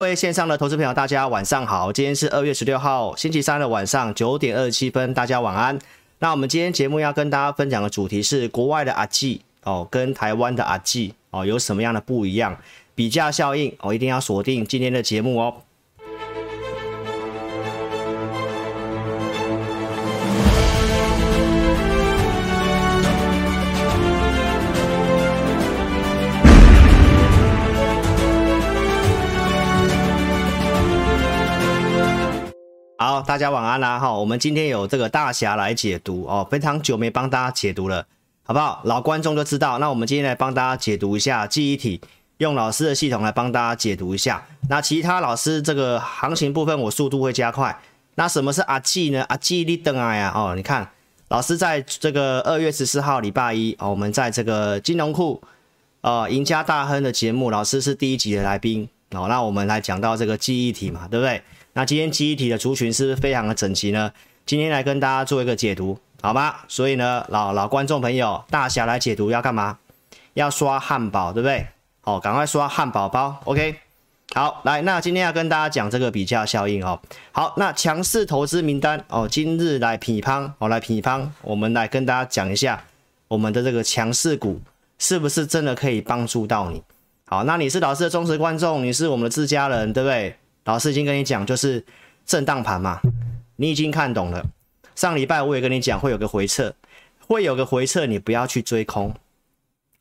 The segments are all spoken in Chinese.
各位线上的投资朋友，大家晚上好。今天是二月十六号星期三的晚上九点二十七分，大家晚安。那我们今天节目要跟大家分享的主题是国外的阿记哦，跟台湾的阿记哦有什么样的不一样？比价效应哦，一定要锁定今天的节目哦。好，大家晚安啦！哈，我们今天有这个大侠来解读哦，非常久没帮大家解读了，好不好？老观众都知道。那我们今天来帮大家解读一下记忆体，用老师的系统来帮大家解读一下。那其他老师这个行情部分，我速度会加快。那什么是阿季呢？阿季你等啊呀！哦，你看，老师在这个二月十四号礼拜一哦，我们在这个金融库呃赢家大亨的节目，老师是第一集的来宾哦。那我们来讲到这个记忆体嘛，对不对？那今天记忆体的族群是不是非常的整齐呢？今天来跟大家做一个解读，好吗？所以呢，老老观众朋友，大侠来解读要干嘛？要刷汉堡，对不对？哦，赶快刷汉堡包，OK。好，来，那今天要跟大家讲这个比价效应哦。好，那强势投资名单哦，今日来批判，哦，来批判，我们来跟大家讲一下我们的这个强势股是不是真的可以帮助到你？好，那你是老师的忠实观众，你是我们的自家人，对不对？老师已经跟你讲，就是震荡盘嘛，你已经看懂了。上礼拜我也跟你讲，会有个回撤，会有个回撤，你不要去追空。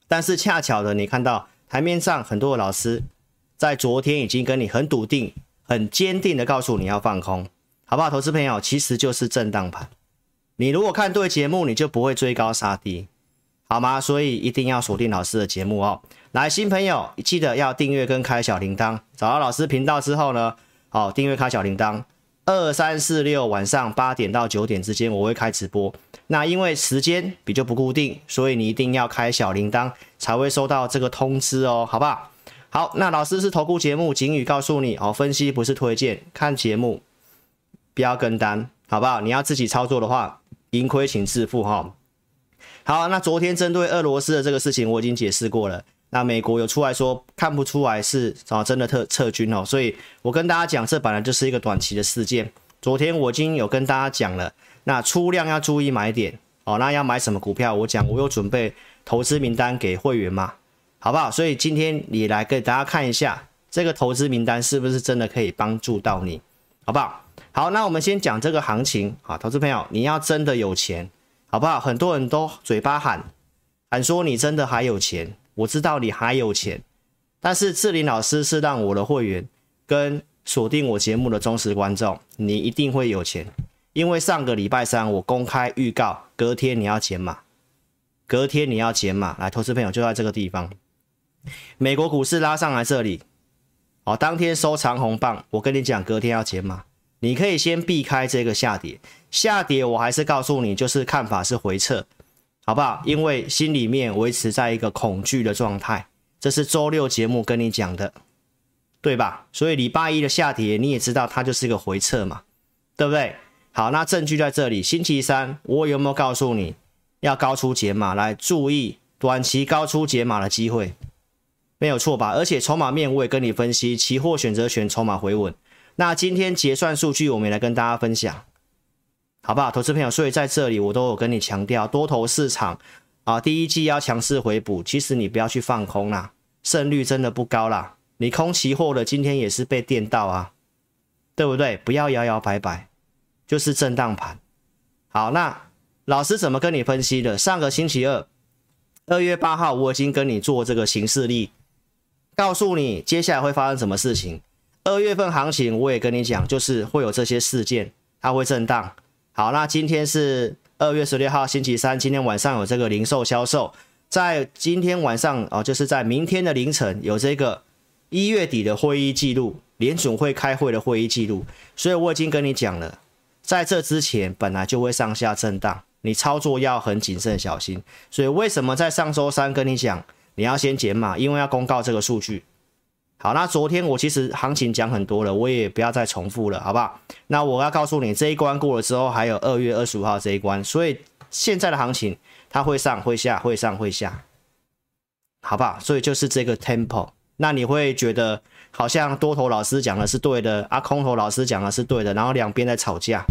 但是恰巧的，你看到台面上很多的老师在昨天已经跟你很笃定、很坚定的告诉你要放空，好不好？投资朋友，其实就是震荡盘。你如果看对节目，你就不会追高杀低，好吗？所以一定要锁定老师的节目哦。来，新朋友记得要订阅跟开小铃铛。找到老师频道之后呢，好，订阅开小铃铛。二三四六晚上八点到九点之间我会开直播。那因为时间比较不固定，所以你一定要开小铃铛才会收到这个通知哦，好不好？好，那老师是投顾节目，警语告诉你哦，分析不是推荐，看节目不要跟单，好不好？你要自己操作的话，盈亏请自负哈。好，那昨天针对俄罗斯的这个事情，我已经解释过了。那美国有出来说看不出来是啊真的撤撤军哦，所以我跟大家讲，这本来就是一个短期的事件。昨天我已经有跟大家讲了，那出量要注意买点哦。那要买什么股票？我讲我有准备投资名单给会员嘛，好不好？所以今天你来给大家看一下这个投资名单是不是真的可以帮助到你，好不好？好，那我们先讲这个行情啊，投资朋友你要真的有钱，好不好？很多人都嘴巴喊喊说你真的还有钱。我知道你还有钱，但是志林老师是让我的会员跟锁定我节目的忠实观众，你一定会有钱，因为上个礼拜三我公开预告，隔天你要减码，隔天你要减码，来，投资朋友就在这个地方，美国股市拉上来这里，哦，当天收长红棒，我跟你讲，隔天要减码，你可以先避开这个下跌，下跌我还是告诉你，就是看法是回撤。好不好？因为心里面维持在一个恐惧的状态，这是周六节目跟你讲的，对吧？所以礼拜一的下跌你也知道它就是一个回撤嘛，对不对？好，那证据在这里。星期三我有没有告诉你要高出解码来注意短期高出解码的机会？没有错吧？而且筹码面我也跟你分析，期货选择权筹码回稳。那今天结算数据我们也来跟大家分享。好不好，投资朋友？所以在这里我都有跟你强调，多头市场啊，第一季要强势回补。其实你不要去放空啦，胜率真的不高啦。你空期货的今天也是被电到啊，对不对？不要摇摇摆摆，就是震荡盘。好，那老师怎么跟你分析的？上个星期二，二月八号，我已经跟你做这个行事历，告诉你接下来会发生什么事情。二月份行情我也跟你讲，就是会有这些事件，它会震荡。好，那今天是二月十六号星期三，今天晚上有这个零售销售，在今天晚上哦，就是在明天的凌晨有这个一月底的会议记录，联准会开会的会议记录，所以我已经跟你讲了，在这之前本来就会上下震荡，你操作要很谨慎小心。所以为什么在上周三跟你讲，你要先减码，因为要公告这个数据。好，那昨天我其实行情讲很多了，我也不要再重复了，好不好？那我要告诉你，这一关过了之后，还有二月二十五号这一关，所以现在的行情它会上会下，会上会下，好不好？所以就是这个 tempo，那你会觉得好像多头老师讲的是对的，啊，空头老师讲的是对的，然后两边在吵架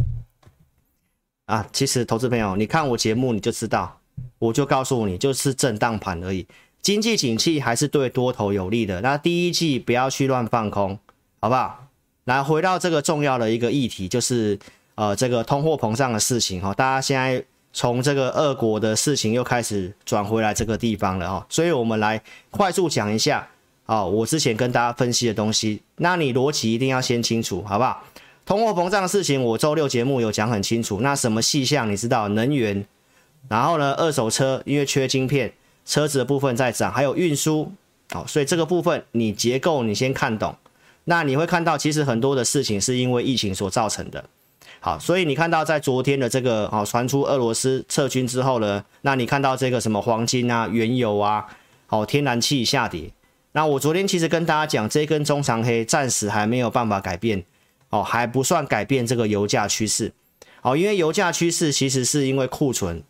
啊。其实投资朋友，你看我节目你就知道，我就告诉你，就是震荡盘而已。经济景气还是对多头有利的。那第一季不要去乱放空，好不好？来回到这个重要的一个议题，就是呃这个通货膨胀的事情哈。大家现在从这个俄国的事情又开始转回来这个地方了哈。所以我们来快速讲一下啊，我之前跟大家分析的东西。那你逻辑一定要先清楚，好不好？通货膨胀的事情，我周六节目有讲很清楚。那什么细项你知道？能源，然后呢，二手车因为缺晶片。车子的部分在涨，还有运输，好，所以这个部分你结构你先看懂，那你会看到其实很多的事情是因为疫情所造成的，好，所以你看到在昨天的这个哦传出俄罗斯撤军之后呢，那你看到这个什么黄金啊、原油啊、好天然气下跌，那我昨天其实跟大家讲，这根中长黑暂时还没有办法改变，哦，还不算改变这个油价趋势，好，因为油价趋势其实是因为库存，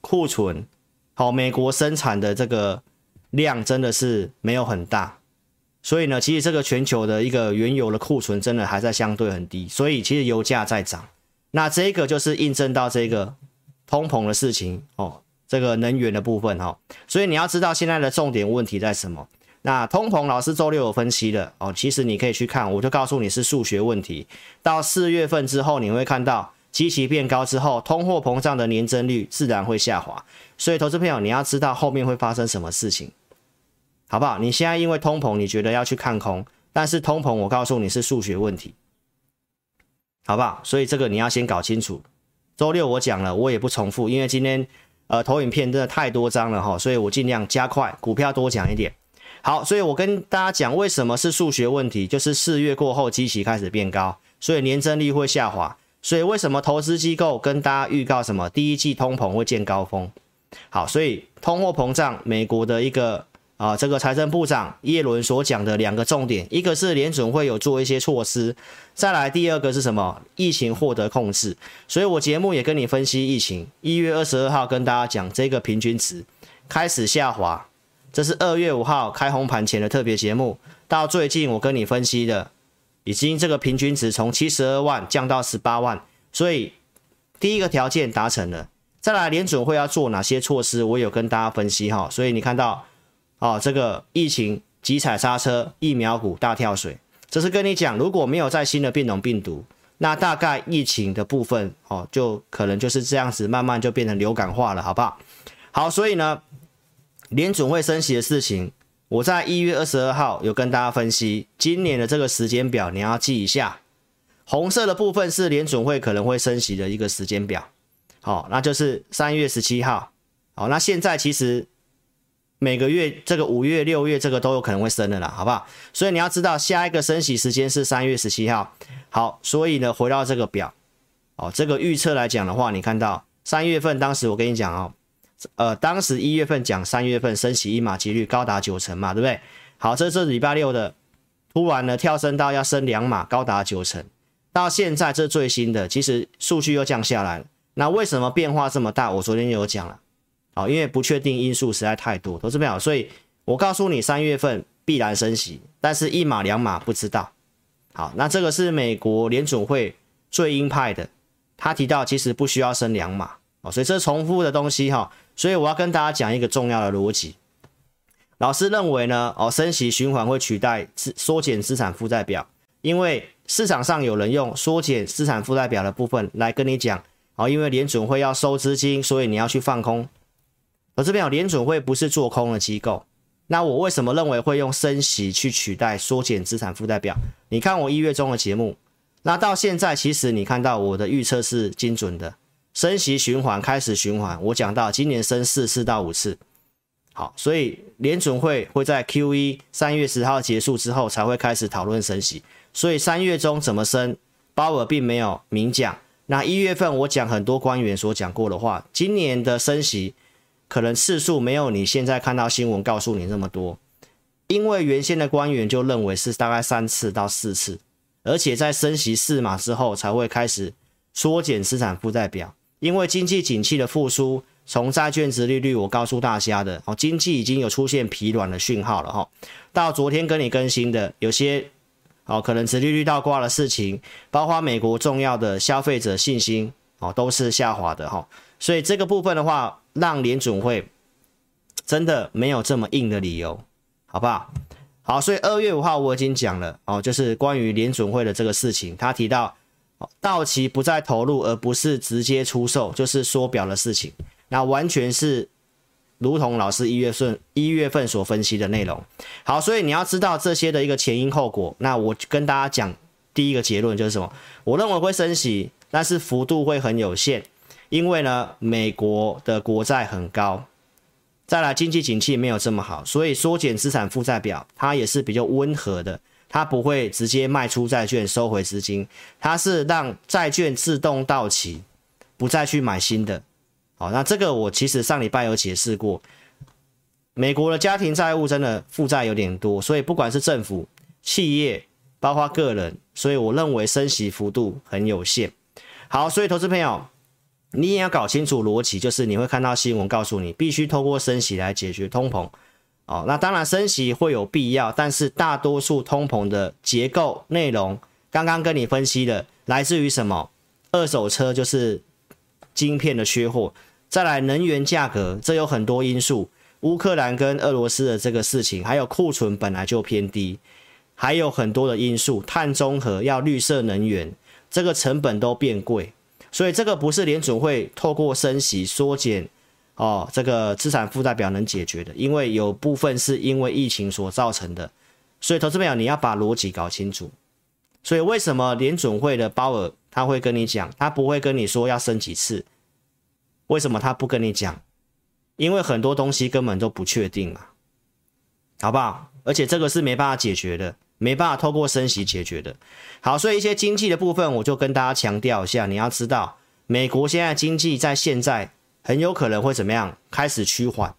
库存。好，美国生产的这个量真的是没有很大，所以呢，其实这个全球的一个原油的库存真的还在相对很低，所以其实油价在涨。那这个就是印证到这个通膨的事情哦，这个能源的部分哈、哦。所以你要知道现在的重点问题在什么？那通膨老师周六有分析的哦，其实你可以去看，我就告诉你是数学问题。到四月份之后，你会看到。基期变高之后，通货膨胀的年增率自然会下滑。所以，投资朋友，你要知道后面会发生什么事情，好不好？你现在因为通膨，你觉得要去看空，但是通膨，我告诉你是数学问题，好不好？所以这个你要先搞清楚。周六我讲了，我也不重复，因为今天呃投影片真的太多张了哈，所以我尽量加快，股票多讲一点。好，所以我跟大家讲为什么是数学问题，就是四月过后基期开始变高，所以年增率会下滑。所以为什么投资机构跟大家预告什么第一季通膨会见高峰？好，所以通货膨胀，美国的一个啊这个财政部长耶伦所讲的两个重点，一个是联准会有做一些措施，再来第二个是什么？疫情获得控制。所以我节目也跟你分析疫情，一月二十二号跟大家讲这个平均值开始下滑，这是二月五号开红盘前的特别节目，到最近我跟你分析的。已经这个平均值从七十二万降到十八万，所以第一个条件达成了。再来，联准会要做哪些措施？我有跟大家分析哈。所以你看到，哦，这个疫情急踩刹车，疫苗股大跳水，这是跟你讲，如果没有再新的变种病毒，那大概疫情的部分哦，就可能就是这样子，慢慢就变成流感化了，好不好？好，所以呢，联准会升息的事情。我在一月二十二号有跟大家分析今年的这个时间表，你要记一下。红色的部分是联准会可能会升息的一个时间表，好，那就是三月十七号。好，那现在其实每个月这个五月、六月这个都有可能会升的啦，好不好？所以你要知道下一个升息时间是三月十七号。好，所以呢，回到这个表，哦，这个预测来讲的话，你看到三月份当时我跟你讲哦。呃，当时一月份讲三月份升息一码几率高达九成嘛，对不对？好，这是礼拜六的，突然呢跳升到要升两码，高达九成。到现在这最新的，其实数据又降下来了。那为什么变化这么大？我昨天有讲了，好，因为不确定因素实在太多，投资朋友，所以我告诉你三月份必然升息，但是一码两码不知道。好，那这个是美国联准会最鹰派的，他提到其实不需要升两码，哦，所以这重复的东西哈。所以我要跟大家讲一个重要的逻辑，老师认为呢，哦，升息循环会取代资缩减资产负债表，因为市场上有人用缩减资产负债表的部分来跟你讲，哦，因为联准会要收资金，所以你要去放空。我这边有联准会不是做空的机构，那我为什么认为会用升息去取代缩减资产负债表？你看我一月中的节目，那到现在其实你看到我的预测是精准的。升息循环开始循环，我讲到今年升四次到五次，好，所以联准会会在 QE 三月十号结束之后才会开始讨论升息，所以三月中怎么升，鲍尔并没有明讲。那一月份我讲很多官员所讲过的话，今年的升息可能次数没有你现在看到新闻告诉你那么多，因为原先的官员就认为是大概三次到四次，而且在升息四码之后才会开始缩减资产负债表。因为经济景气的复苏，从债券殖利率，我告诉大家的哦，经济已经有出现疲软的讯号了哈。到昨天跟你更新的有些哦，可能殖利率倒挂的事情，包括美国重要的消费者信心哦，都是下滑的哈。所以这个部分的话，让联准会真的没有这么硬的理由，好不好？好，所以二月五号我已经讲了哦，就是关于联准会的这个事情，他提到到期不再投入，而不是直接出售，就是缩表的事情。那完全是如同老师一月份一月份所分析的内容。好，所以你要知道这些的一个前因后果。那我跟大家讲第一个结论就是什么？我认为会升息，但是幅度会很有限，因为呢，美国的国债很高，再来经济景气没有这么好，所以缩减资产负债表，它也是比较温和的，它不会直接卖出债券收回资金，它是让债券自动到期，不再去买新的。好，那这个我其实上礼拜有解释过，美国的家庭债务真的负债有点多，所以不管是政府、企业，包括个人，所以我认为升息幅度很有限。好，所以投资朋友，你也要搞清楚逻辑，就是你会看到新闻告诉你，必须透过升息来解决通膨。哦，那当然升息会有必要，但是大多数通膨的结构内容，刚刚跟你分析的，来自于什么？二手车就是晶片的缺货。再来，能源价格，这有很多因素。乌克兰跟俄罗斯的这个事情，还有库存本来就偏低，还有很多的因素。碳中和要绿色能源，这个成本都变贵，所以这个不是联准会透过升息缩减哦，这个资产负债表能解决的。因为有部分是因为疫情所造成的，所以投资朋友你要把逻辑搞清楚。所以为什么联准会的鲍尔他会跟你讲，他不会跟你说要升几次？为什么他不跟你讲？因为很多东西根本都不确定嘛，好不好？而且这个是没办法解决的，没办法透过升息解决的。好，所以一些经济的部分，我就跟大家强调一下，你要知道，美国现在经济在现在很有可能会怎么样？开始趋缓，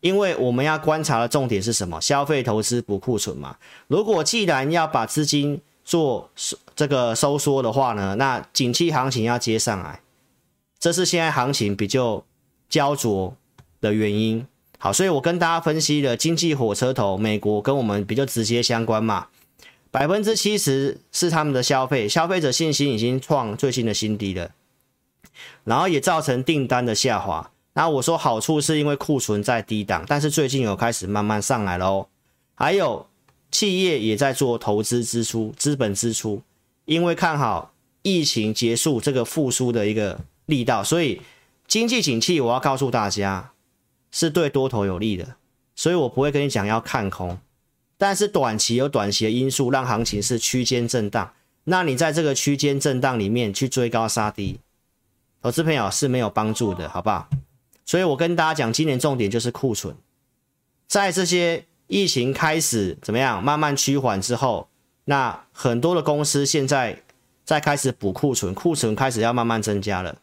因为我们要观察的重点是什么？消费、投资、补库存嘛。如果既然要把资金做这个收缩的话呢，那景气行情要接上来。这是现在行情比较焦灼的原因。好，所以我跟大家分析了经济火车头，美国跟我们比较直接相关嘛，百分之七十是他们的消费，消费者信心已经创最新的新低了，然后也造成订单的下滑。那我说好处是因为库存在低档，但是最近有开始慢慢上来了哦。还有企业也在做投资支出、资本支出，因为看好疫情结束这个复苏的一个。力道，所以经济景气，我要告诉大家是对多头有利的，所以我不会跟你讲要看空，但是短期有短期的因素让行情是区间震荡，那你在这个区间震荡里面去追高杀低，投资朋友是没有帮助的，好不好？所以我跟大家讲，今年重点就是库存，在这些疫情开始怎么样慢慢趋缓之后，那很多的公司现在在开始补库存，库存开始要慢慢增加了。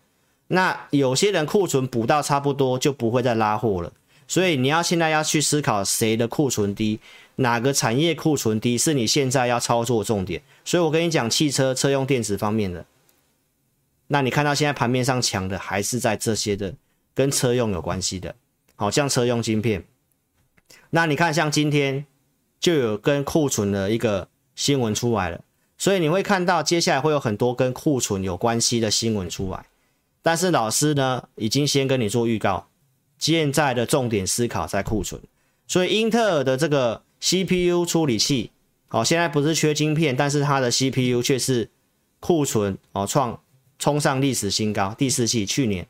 那有些人库存补到差不多就不会再拉货了，所以你要现在要去思考谁的库存低，哪个产业库存低是你现在要操作重点。所以我跟你讲，汽车车用电子方面的，那你看到现在盘面上强的还是在这些的跟车用有关系的，好像车用晶片。那你看像今天就有跟库存的一个新闻出来了，所以你会看到接下来会有很多跟库存有关系的新闻出来。但是老师呢，已经先跟你做预告，现在的重点思考在库存，所以英特尔的这个 CPU 处理器，哦，现在不是缺晶片，但是它的 CPU 却是库存哦创冲上历史新高，第四季去年，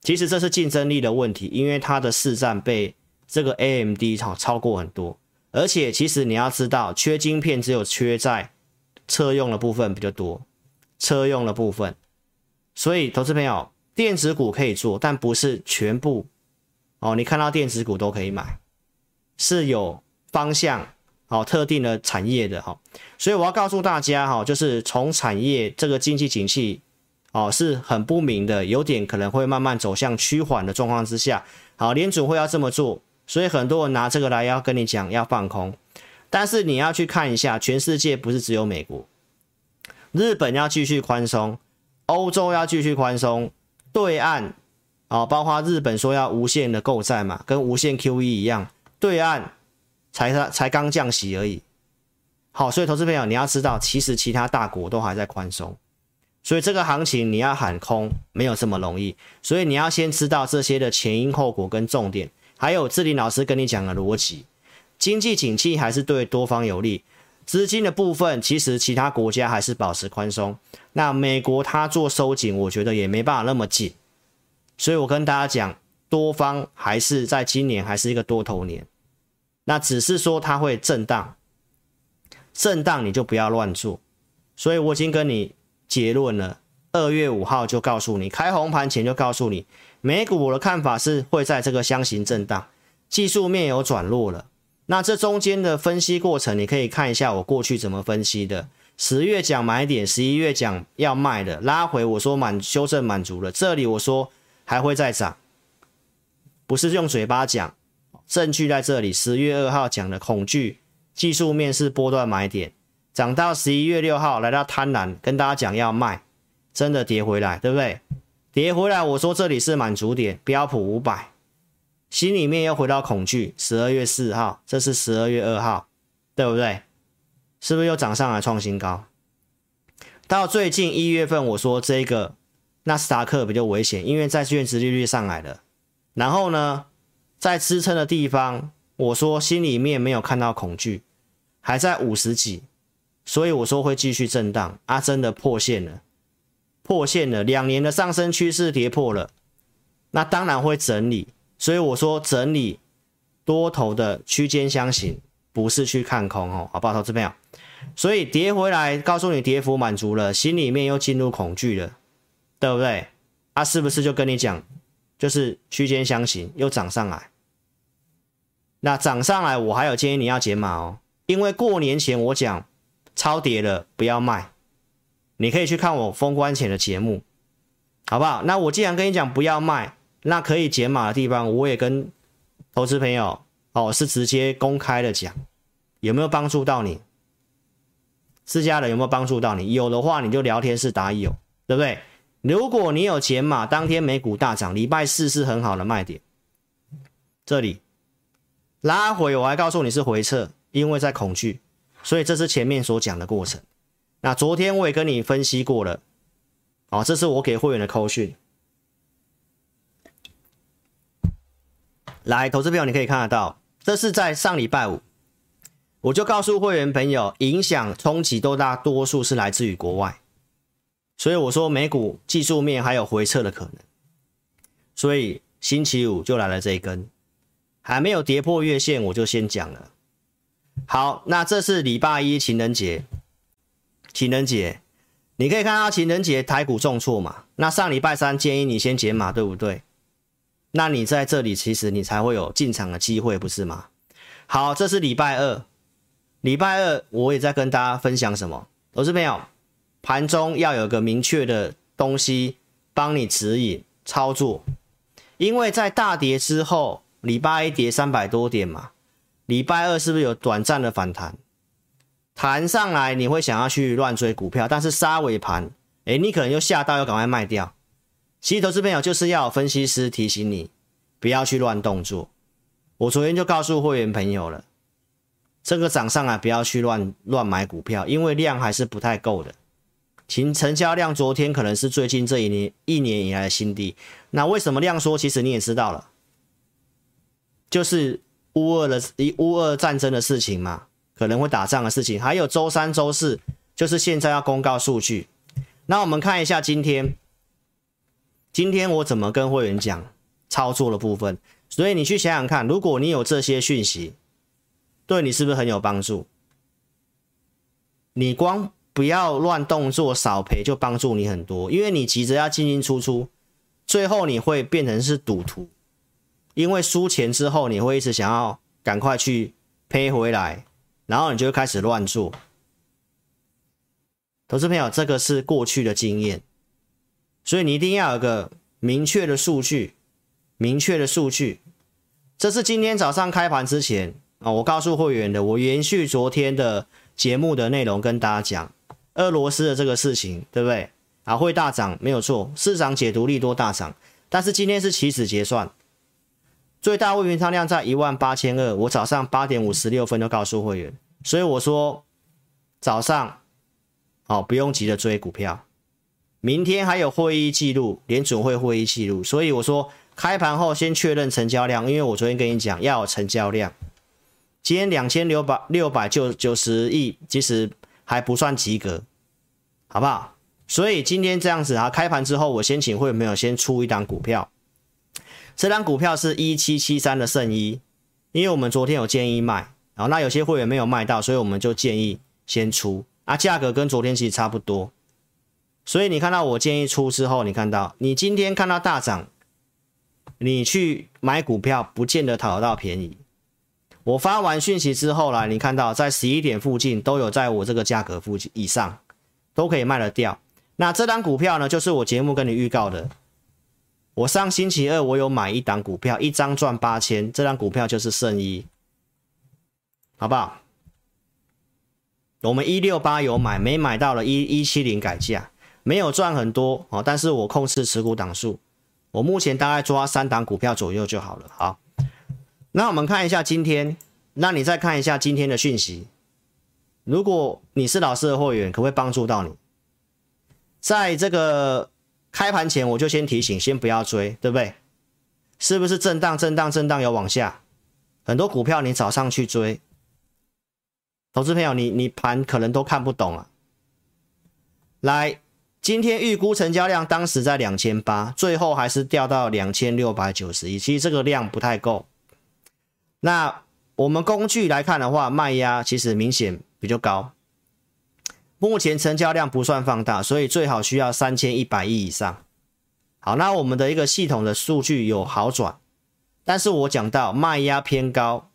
其实这是竞争力的问题，因为它的市占被这个 AMD 超超过很多，而且其实你要知道，缺晶片只有缺在车用的部分比较多，车用的部分。所以，投资朋友，电子股可以做，但不是全部哦。你看到电子股都可以买，是有方向哦，特定的产业的哈。所以我要告诉大家哈，就是从产业这个经济景气哦是很不明的，有点可能会慢慢走向趋缓的状况之下，好，联准会要这么做，所以很多人拿这个来要跟你讲要放空，但是你要去看一下，全世界不是只有美国，日本要继续宽松。欧洲要继续宽松，对岸哦，包括日本说要无限的购债嘛，跟无限 QE 一样，对岸才才刚降息而已。好，所以投资朋友你要知道，其实其他大国都还在宽松，所以这个行情你要喊空没有这么容易，所以你要先知道这些的前因后果跟重点，还有志林老师跟你讲的逻辑，经济景气还是对多方有利。资金的部分，其实其他国家还是保持宽松。那美国它做收紧，我觉得也没办法那么紧。所以我跟大家讲，多方还是在今年还是一个多头年。那只是说它会震荡，震荡你就不要乱做。所以我已经跟你结论了，二月五号就告诉你，开红盘前就告诉你，美股我的看法是会在这个箱型震荡，技术面有转弱了。那这中间的分析过程，你可以看一下我过去怎么分析的。十月讲买点，十一月讲要卖的，拉回我说满修正满足了，这里我说还会再涨，不是用嘴巴讲，证据在这里。十月二号讲的恐惧，技术面是波段买点，涨到十一月六号来到贪婪，跟大家讲要卖，真的跌回来，对不对？跌回来，我说这里是满足点，标普五百。心里面又回到恐惧。十二月四号，这是十二月二号，对不对？是不是又涨上来创新高？到最近一月份，我说这个纳斯达克比较危险，因为债券殖利率上来了。然后呢，在支撑的地方，我说心里面没有看到恐惧，还在五十几，所以我说会继续震荡。啊，真的破线了，破线了，两年的上升趋势跌破了，那当然会整理。所以我说整理多头的区间箱型，不是去看空哦，好不好，投资朋友？所以跌回来，告诉你跌幅满足了，心里面又进入恐惧了，对不对？啊，是不是就跟你讲，就是区间箱型又涨上来？那涨上来，我还有建议你要解码哦，因为过年前我讲超跌了不要卖，你可以去看我封关前的节目，好不好？那我既然跟你讲不要卖。那可以减码的地方，我也跟投资朋友哦，是直接公开的讲，有没有帮助到你？私家人有没有帮助到你？有的话，你就聊天室打有，对不对？如果你有减码，当天美股大涨，礼拜四是很好的卖点。这里拉回，我还告诉你是回撤，因为在恐惧，所以这是前面所讲的过程。那昨天我也跟你分析过了，哦，这是我给会员的扣讯。来，投资朋友，你可以看得到，这是在上礼拜五，我就告诉会员朋友，影响冲击都大多数是来自于国外，所以我说美股技术面还有回撤的可能，所以星期五就来了这一根，还没有跌破月线，我就先讲了。好，那这是礼拜一情人节，情人节，你可以看到情人节台股重挫嘛，那上礼拜三建议你先减码，对不对？那你在这里，其实你才会有进场的机会，不是吗？好，这是礼拜二，礼拜二我也在跟大家分享什么？投资朋友，盘中要有个明确的东西帮你指引操作，因为在大跌之后，礼拜一跌三百多点嘛，礼拜二是不是有短暂的反弹？弹上来你会想要去乱追股票，但是杀尾盘，诶，你可能又吓到，要赶快卖掉。其实投资朋友就是要有分析师提醒你，不要去乱动作。我昨天就告诉会员朋友了，这个涨上来不要去乱乱买股票，因为量还是不太够的。成成交量昨天可能是最近这一年一年以来的新低。那为什么量缩？其实你也知道了，就是乌二的乌二战争的事情嘛，可能会打仗的事情，还有周三周四就是现在要公告数据。那我们看一下今天。今天我怎么跟会员讲操作的部分？所以你去想想看，如果你有这些讯息，对你是不是很有帮助？你光不要乱动作，少赔就帮助你很多，因为你急着要进进出出，最后你会变成是赌徒，因为输钱之后你会一直想要赶快去赔回来，然后你就会开始乱做。投资朋友，这个是过去的经验。所以你一定要有个明确的数据，明确的数据。这是今天早上开盘之前啊，我告诉会员的，我延续昨天的节目的内容跟大家讲，俄罗斯的这个事情，对不对？啊，会大涨没有错，市场解读利多大涨，但是今天是期指结算，最大未平仓量在一万八千二。我早上八点五十六分就告诉会员，所以我说早上哦不用急着追股票，明天还有会议记录，联准会会议记录，所以我说开盘后先确认成交量，因为我昨天跟你讲要有成交量。今天两千六百六百九九十亿，其实还不算及格，好不好？所以今天这样子啊，开盘之后我先请会员朋友先出一档股票，这档股票是一七七三的圣一，因为我们昨天有建议卖，然后那有些会员没有卖到，所以我们就建议先出啊，价格跟昨天其实差不多，所以你看到我建议出之后，你看到你今天看到大涨，你去买股票不见得讨得到便宜。我发完讯息之后来，你看到在十一点附近都有在我这个价格附近以上，都可以卖得掉。那这档股票呢，就是我节目跟你预告的。我上星期二我有买一档股票，一张赚八千，这档股票就是圣一，好不好？我们一六八有买，没买到了一一七零改价，没有赚很多哦，但是我控制持股档数，我目前大概抓三档股票左右就好了，好。那我们看一下今天，那你再看一下今天的讯息。如果你是老师的会员，可不可以帮助到你？在这个开盘前，我就先提醒，先不要追，对不对？是不是震荡、震荡、震荡有往下？很多股票你早上去追，投资朋友，你你盘可能都看不懂啊。来，今天预估成交量当时在两千八，最后还是掉到两千六百九十一，其实这个量不太够。那我们工具来看的话，卖压其实明显比较高。目前成交量不算放大，所以最好需要三千一百亿以上。好，那我们的一个系统的数据有好转，但是我讲到卖压偏高，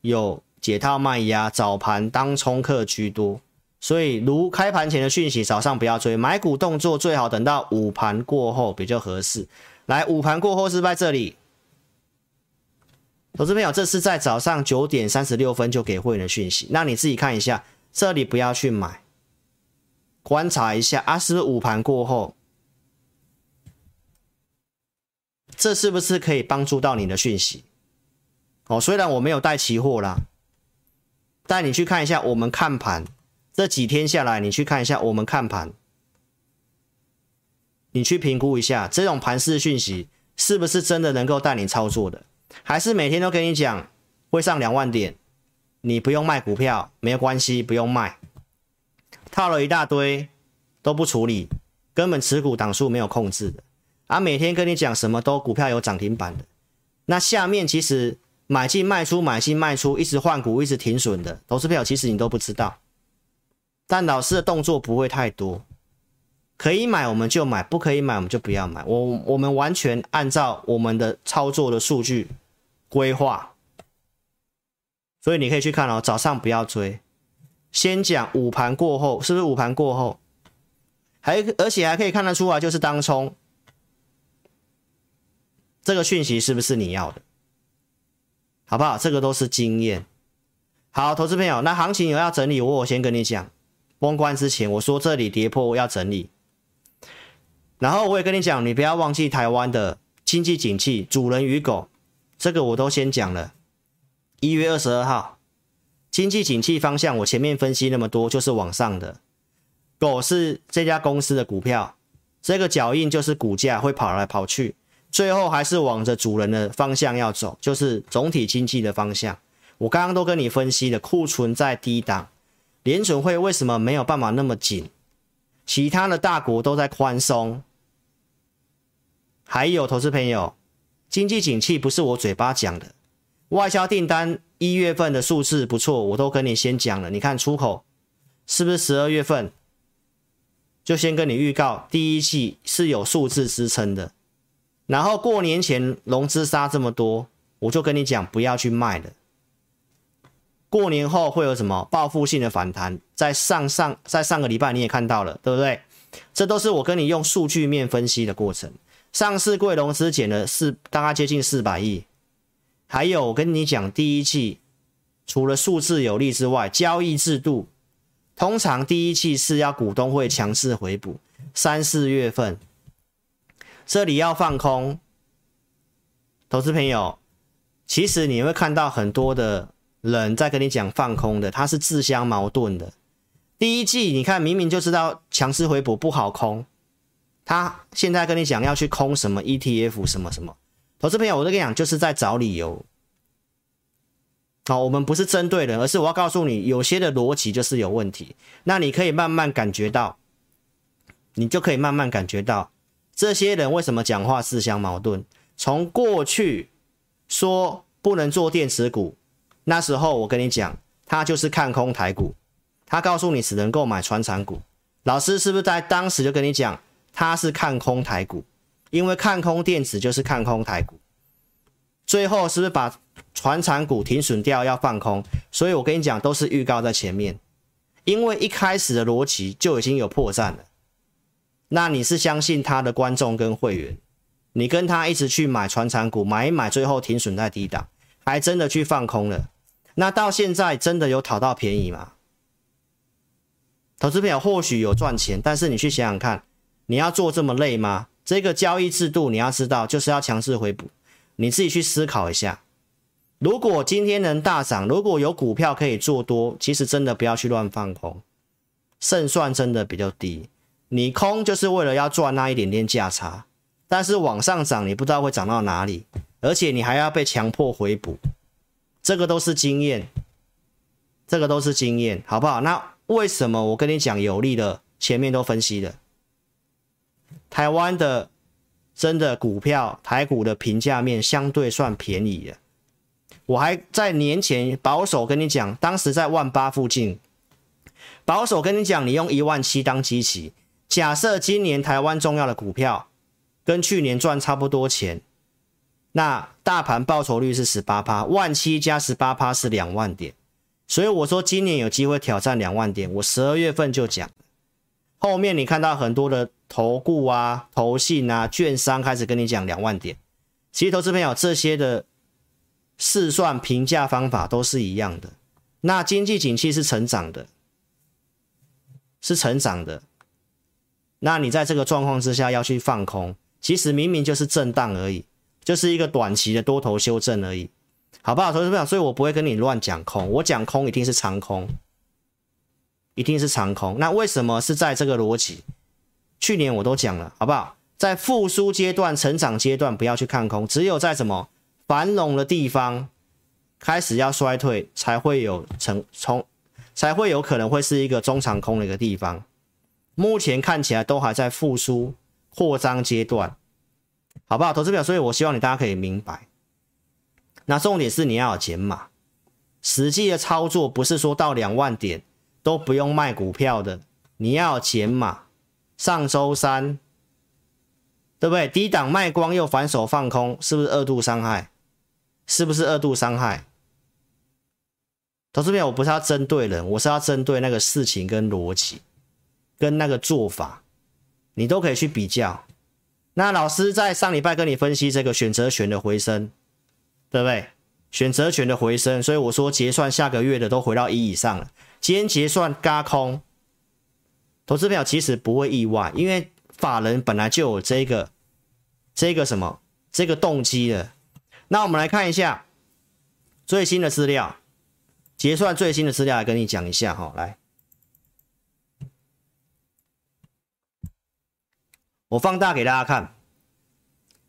有解套卖压，早盘当冲客居多，所以如开盘前的讯息，早上不要追，买股动作最好等到午盘过后比较合适。来，午盘过后是在这里。投资朋友，这是在早上九点三十六分就给会员的讯息，那你自己看一下，这里不要去买，观察一下啊，是不是午盘过后，这是不是可以帮助到你的讯息？哦，虽然我没有带期货啦，带你去看一下，我们看盘这几天下来，你去看一下我们看盘，你去评估一下这种盘势讯息是不是真的能够带你操作的。还是每天都跟你讲会上两万点，你不用卖股票，没有关系，不用卖，套了一大堆都不处理，根本持股档数没有控制的，啊，每天跟你讲什么都股票有涨停板的，那下面其实买进卖出买进卖出，一直换股一直停损的投资票，其实你都不知道，但老师的动作不会太多。可以买我们就买，不可以买我们就不要买。我我们完全按照我们的操作的数据规划，所以你可以去看哦。早上不要追，先讲午盘过后，是不是午盘过后？还而且还可以看得出来，就是当冲这个讯息是不是你要的？好不好？这个都是经验。好，投资朋友，那行情有要整理，我我先跟你讲，封关之前我说这里跌破我要整理。然后我也跟你讲，你不要忘记台湾的经济景气，主人与狗，这个我都先讲了。一月二十二号，经济景气方向，我前面分析那么多，就是往上的。狗是这家公司的股票，这个脚印就是股价会跑来跑去，最后还是往着主人的方向要走，就是总体经济的方向。我刚刚都跟你分析了，库存在低档，联准会为什么没有办法那么紧？其他的大国都在宽松。还有投资朋友，经济景气不是我嘴巴讲的，外销订单一月份的数字不错，我都跟你先讲了。你看出口是不是十二月份就先跟你预告，第一季是有数字支撑的。然后过年前融资杀这么多，我就跟你讲不要去卖了。过年后会有什么报复性的反弹？在上上在上个礼拜你也看到了，对不对？这都是我跟你用数据面分析的过程。上市贵融资减了四，大概接近四百亿。还有，我跟你讲，第一季除了数字有利之外，交易制度通常第一季是要股东会强势回补，三四月份这里要放空，投资朋友，其实你会看到很多的人在跟你讲放空的，他是自相矛盾的。第一季你看明明就知道强势回补不好空，他现在跟你讲要去空什么 ETF 什么什么，投资朋友，我都跟你讲，就是在找理由。好，我们不是针对人，而是我要告诉你，有些的逻辑就是有问题。那你可以慢慢感觉到，你就可以慢慢感觉到。这些人为什么讲话自相矛盾？从过去说不能做电池股，那时候我跟你讲，他就是看空台股，他告诉你只能够买传产股。老师是不是在当时就跟你讲，他是看空台股，因为看空电子就是看空台股。最后是不是把传产股停损掉要放空？所以我跟你讲，都是预告在前面，因为一开始的逻辑就已经有破绽了。那你是相信他的观众跟会员，你跟他一直去买传产股，买一买，最后停损在低档，还真的去放空了。那到现在真的有讨到便宜吗？投资朋友或许有赚钱，但是你去想想看，你要做这么累吗？这个交易制度你要知道，就是要强势回补，你自己去思考一下。如果今天能大涨，如果有股票可以做多，其实真的不要去乱放空，胜算真的比较低。你空就是为了要赚那一点点价差，但是往上涨你不知道会涨到哪里，而且你还要被强迫回补，这个都是经验，这个都是经验，好不好？那为什么我跟你讲有利的前面都分析了，台湾的真的股票台股的评价面相对算便宜的，我还在年前保守跟你讲，当时在万八附近，保守跟你讲，你用一万七当基期。假设今年台湾重要的股票跟去年赚差不多钱，那大盘报酬率是十八趴，万七加十八趴是两万点，所以我说今年有机会挑战两万点。我十二月份就讲，后面你看到很多的投顾啊、投信啊、券商开始跟你讲两万点，其实投资朋友这些的试算评价方法都是一样的。那经济景气是成长的，是成长的。那你在这个状况之下要去放空，其实明明就是震荡而已，就是一个短期的多头修正而已，好不好？投资朋友，所以我不会跟你乱讲空，我讲空一定是长空，一定是长空。那为什么是在这个逻辑？去年我都讲了，好不好？在复苏阶段、成长阶段不要去看空，只有在什么繁荣的地方开始要衰退，才会有成从，才会有可能会是一个中长空的一个地方。目前看起来都还在复苏扩张阶段，好不好？投资表，所以我希望你大家可以明白。那重点是你要有减码，实际的操作不是说到两万点都不用卖股票的，你要有减码。上周三，对不对？低档卖光又反手放空，是不是二度伤害？是不是二度伤害？投资表，我不是要针对人，我是要针对那个事情跟逻辑。跟那个做法，你都可以去比较。那老师在上礼拜跟你分析这个选择权的回升，对不对？选择权的回升，所以我说结算下个月的都回到一以上了。今天结算嘎空，投资票其实不会意外，因为法人本来就有这个这个什么这个动机的。那我们来看一下最新的资料，结算最新的资料来跟你讲一下哈，来。我放大给大家看，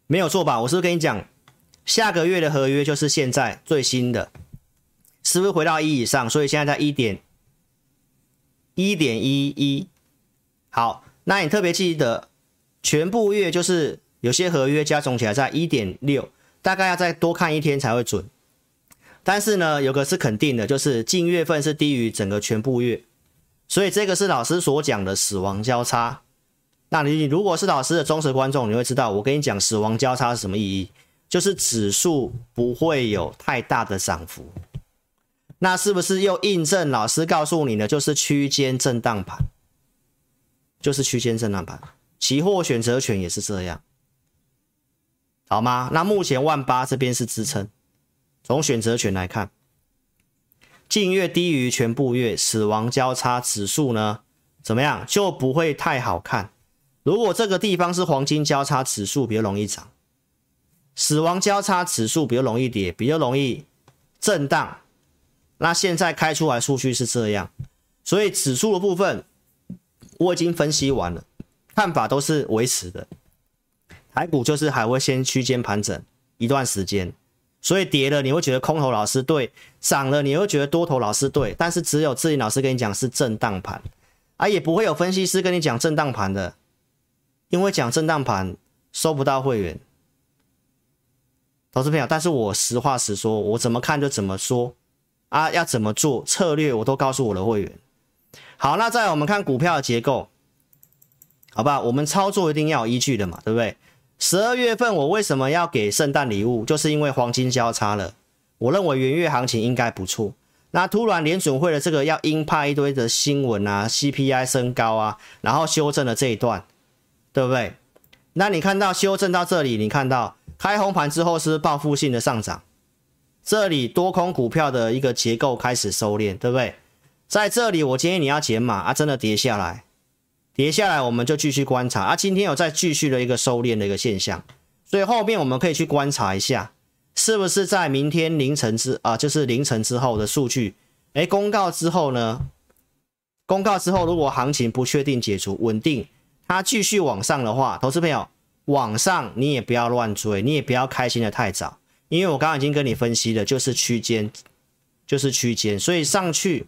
没有错吧？我是不是跟你讲，下个月的合约就是现在最新的，是不是回到一以上？所以现在在一点一点一一。好，那你特别记得，全部月就是有些合约加总起来在一点六，大概要再多看一天才会准。但是呢，有个是肯定的，就是近月份是低于整个全部月，所以这个是老师所讲的死亡交叉。那你如果是老师的忠实观众，你会知道我跟你讲死亡交叉是什么意义，就是指数不会有太大的涨幅。那是不是又印证老师告诉你的，就是区间震荡盘，就是区间震荡盘，期货选择权也是这样，好吗？那目前万八这边是支撑，从选择权来看，近月低于全部月，死亡交叉指数呢怎么样就不会太好看。如果这个地方是黄金交叉指数，比较容易涨；死亡交叉指数比较容易跌，比较容易震荡。那现在开出来数据是这样，所以指数的部分我已经分析完了，看法都是维持的。台股就是还会先区间盘整一段时间，所以跌了你会觉得空头老师对，涨了你会觉得多头老师对，但是只有志霖老师跟你讲是震荡盘，啊也不会有分析师跟你讲震荡盘的。因为讲震荡盘收不到会员，投资朋友，但是我实话实说，我怎么看就怎么说啊，要怎么做策略，我都告诉我的会员。好，那再来我们看股票的结构，好吧？我们操作一定要有依据的嘛，对不对？十二月份我为什么要给圣诞礼物？就是因为黄金交叉了，我认为元月行情应该不错。那突然联准会的这个要鹰派一堆的新闻啊，CPI 升高啊，然后修正了这一段。对不对？那你看到修正到这里，你看到开红盘之后是报复性的上涨，这里多空股票的一个结构开始收敛，对不对？在这里我建议你要减码啊，真的跌下来，跌下来我们就继续观察啊。今天有再继续的一个收敛的一个现象，所以后面我们可以去观察一下，是不是在明天凌晨之啊，就是凌晨之后的数据，哎，公告之后呢？公告之后如果行情不确定解除稳定。它继续往上的话，投资朋友往上你也不要乱追，你也不要开心的太早，因为我刚刚已经跟你分析了，就是区间，就是区间，所以上去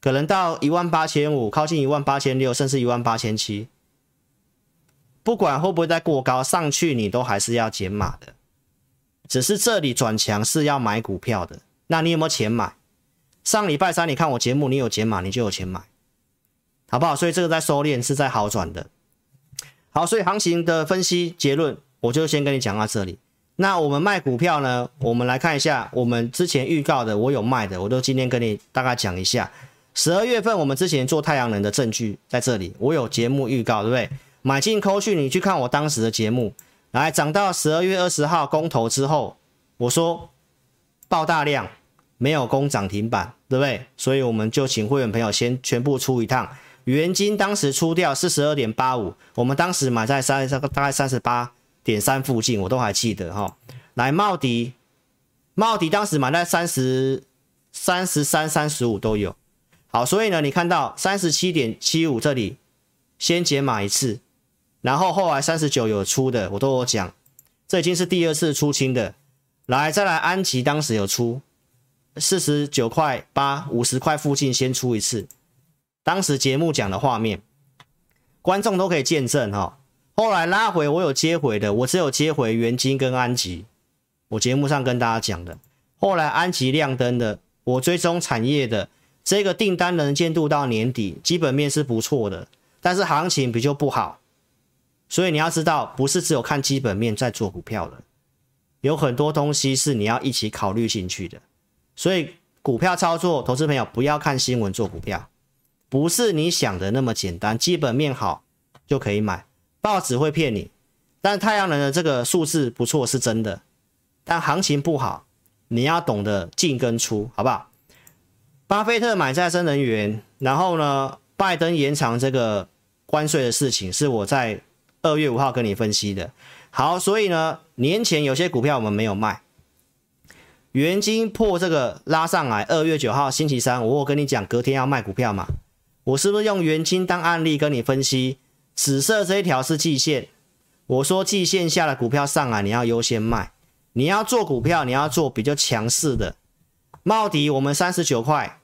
可能到一万八千五，靠近一万八千六，甚至一万八千七，不管会不会再过高，上去你都还是要减码的，只是这里转强是要买股票的，那你有没有钱买？上礼拜三你看我节目，你有减码，你就有钱买。好不好？所以这个在收敛，是在好转的。好，所以行情的分析结论，我就先跟你讲到这里。那我们卖股票呢？我们来看一下，我们之前预告的，我有卖的，我都今天跟你大概讲一下。十二月份我们之前做太阳能的证据在这里，我有节目预告，对不对？买进扣讯，你去看我当时的节目，来涨到十二月二十号公投之后，我说爆大量，没有攻涨停板，对不对？所以我们就请会员朋友先全部出一趟。元金当时出掉四十二点八五，我们当时买在三这个大概三十八点三附近，我都还记得哈。来茂迪，茂迪当时买在三十三十三、三十五都有。好，所以呢，你看到三十七点七五这里先减码一次，然后后来三十九有出的，我都有讲，这已经是第二次出清的。来，再来安琪当时有出四十九块八、五十块附近先出一次。当时节目讲的画面，观众都可以见证哈。后来拉回，我有接回的，我只有接回元晶跟安吉。我节目上跟大家讲的，后来安吉亮灯的，我追踪产业的这个订单能见度到年底，基本面是不错的，但是行情比较不好。所以你要知道，不是只有看基本面在做股票的，有很多东西是你要一起考虑进去的。所以股票操作，投资朋友不要看新闻做股票。不是你想的那么简单，基本面好就可以买，报纸会骗你。但太阳能的这个数字不错是真的，但行情不好，你要懂得进跟出，好不好？巴菲特买再生能源，然后呢，拜登延长这个关税的事情，是我在二月五号跟你分析的。好，所以呢，年前有些股票我们没有卖，元晶破这个拉上来，二月九号星期三，我有跟你讲隔天要卖股票嘛。我是不是用元晶当案例跟你分析？紫色这一条是季线，我说季线下的股票上来，你要优先卖。你要做股票，你要做比较强势的。茂迪我们三十九块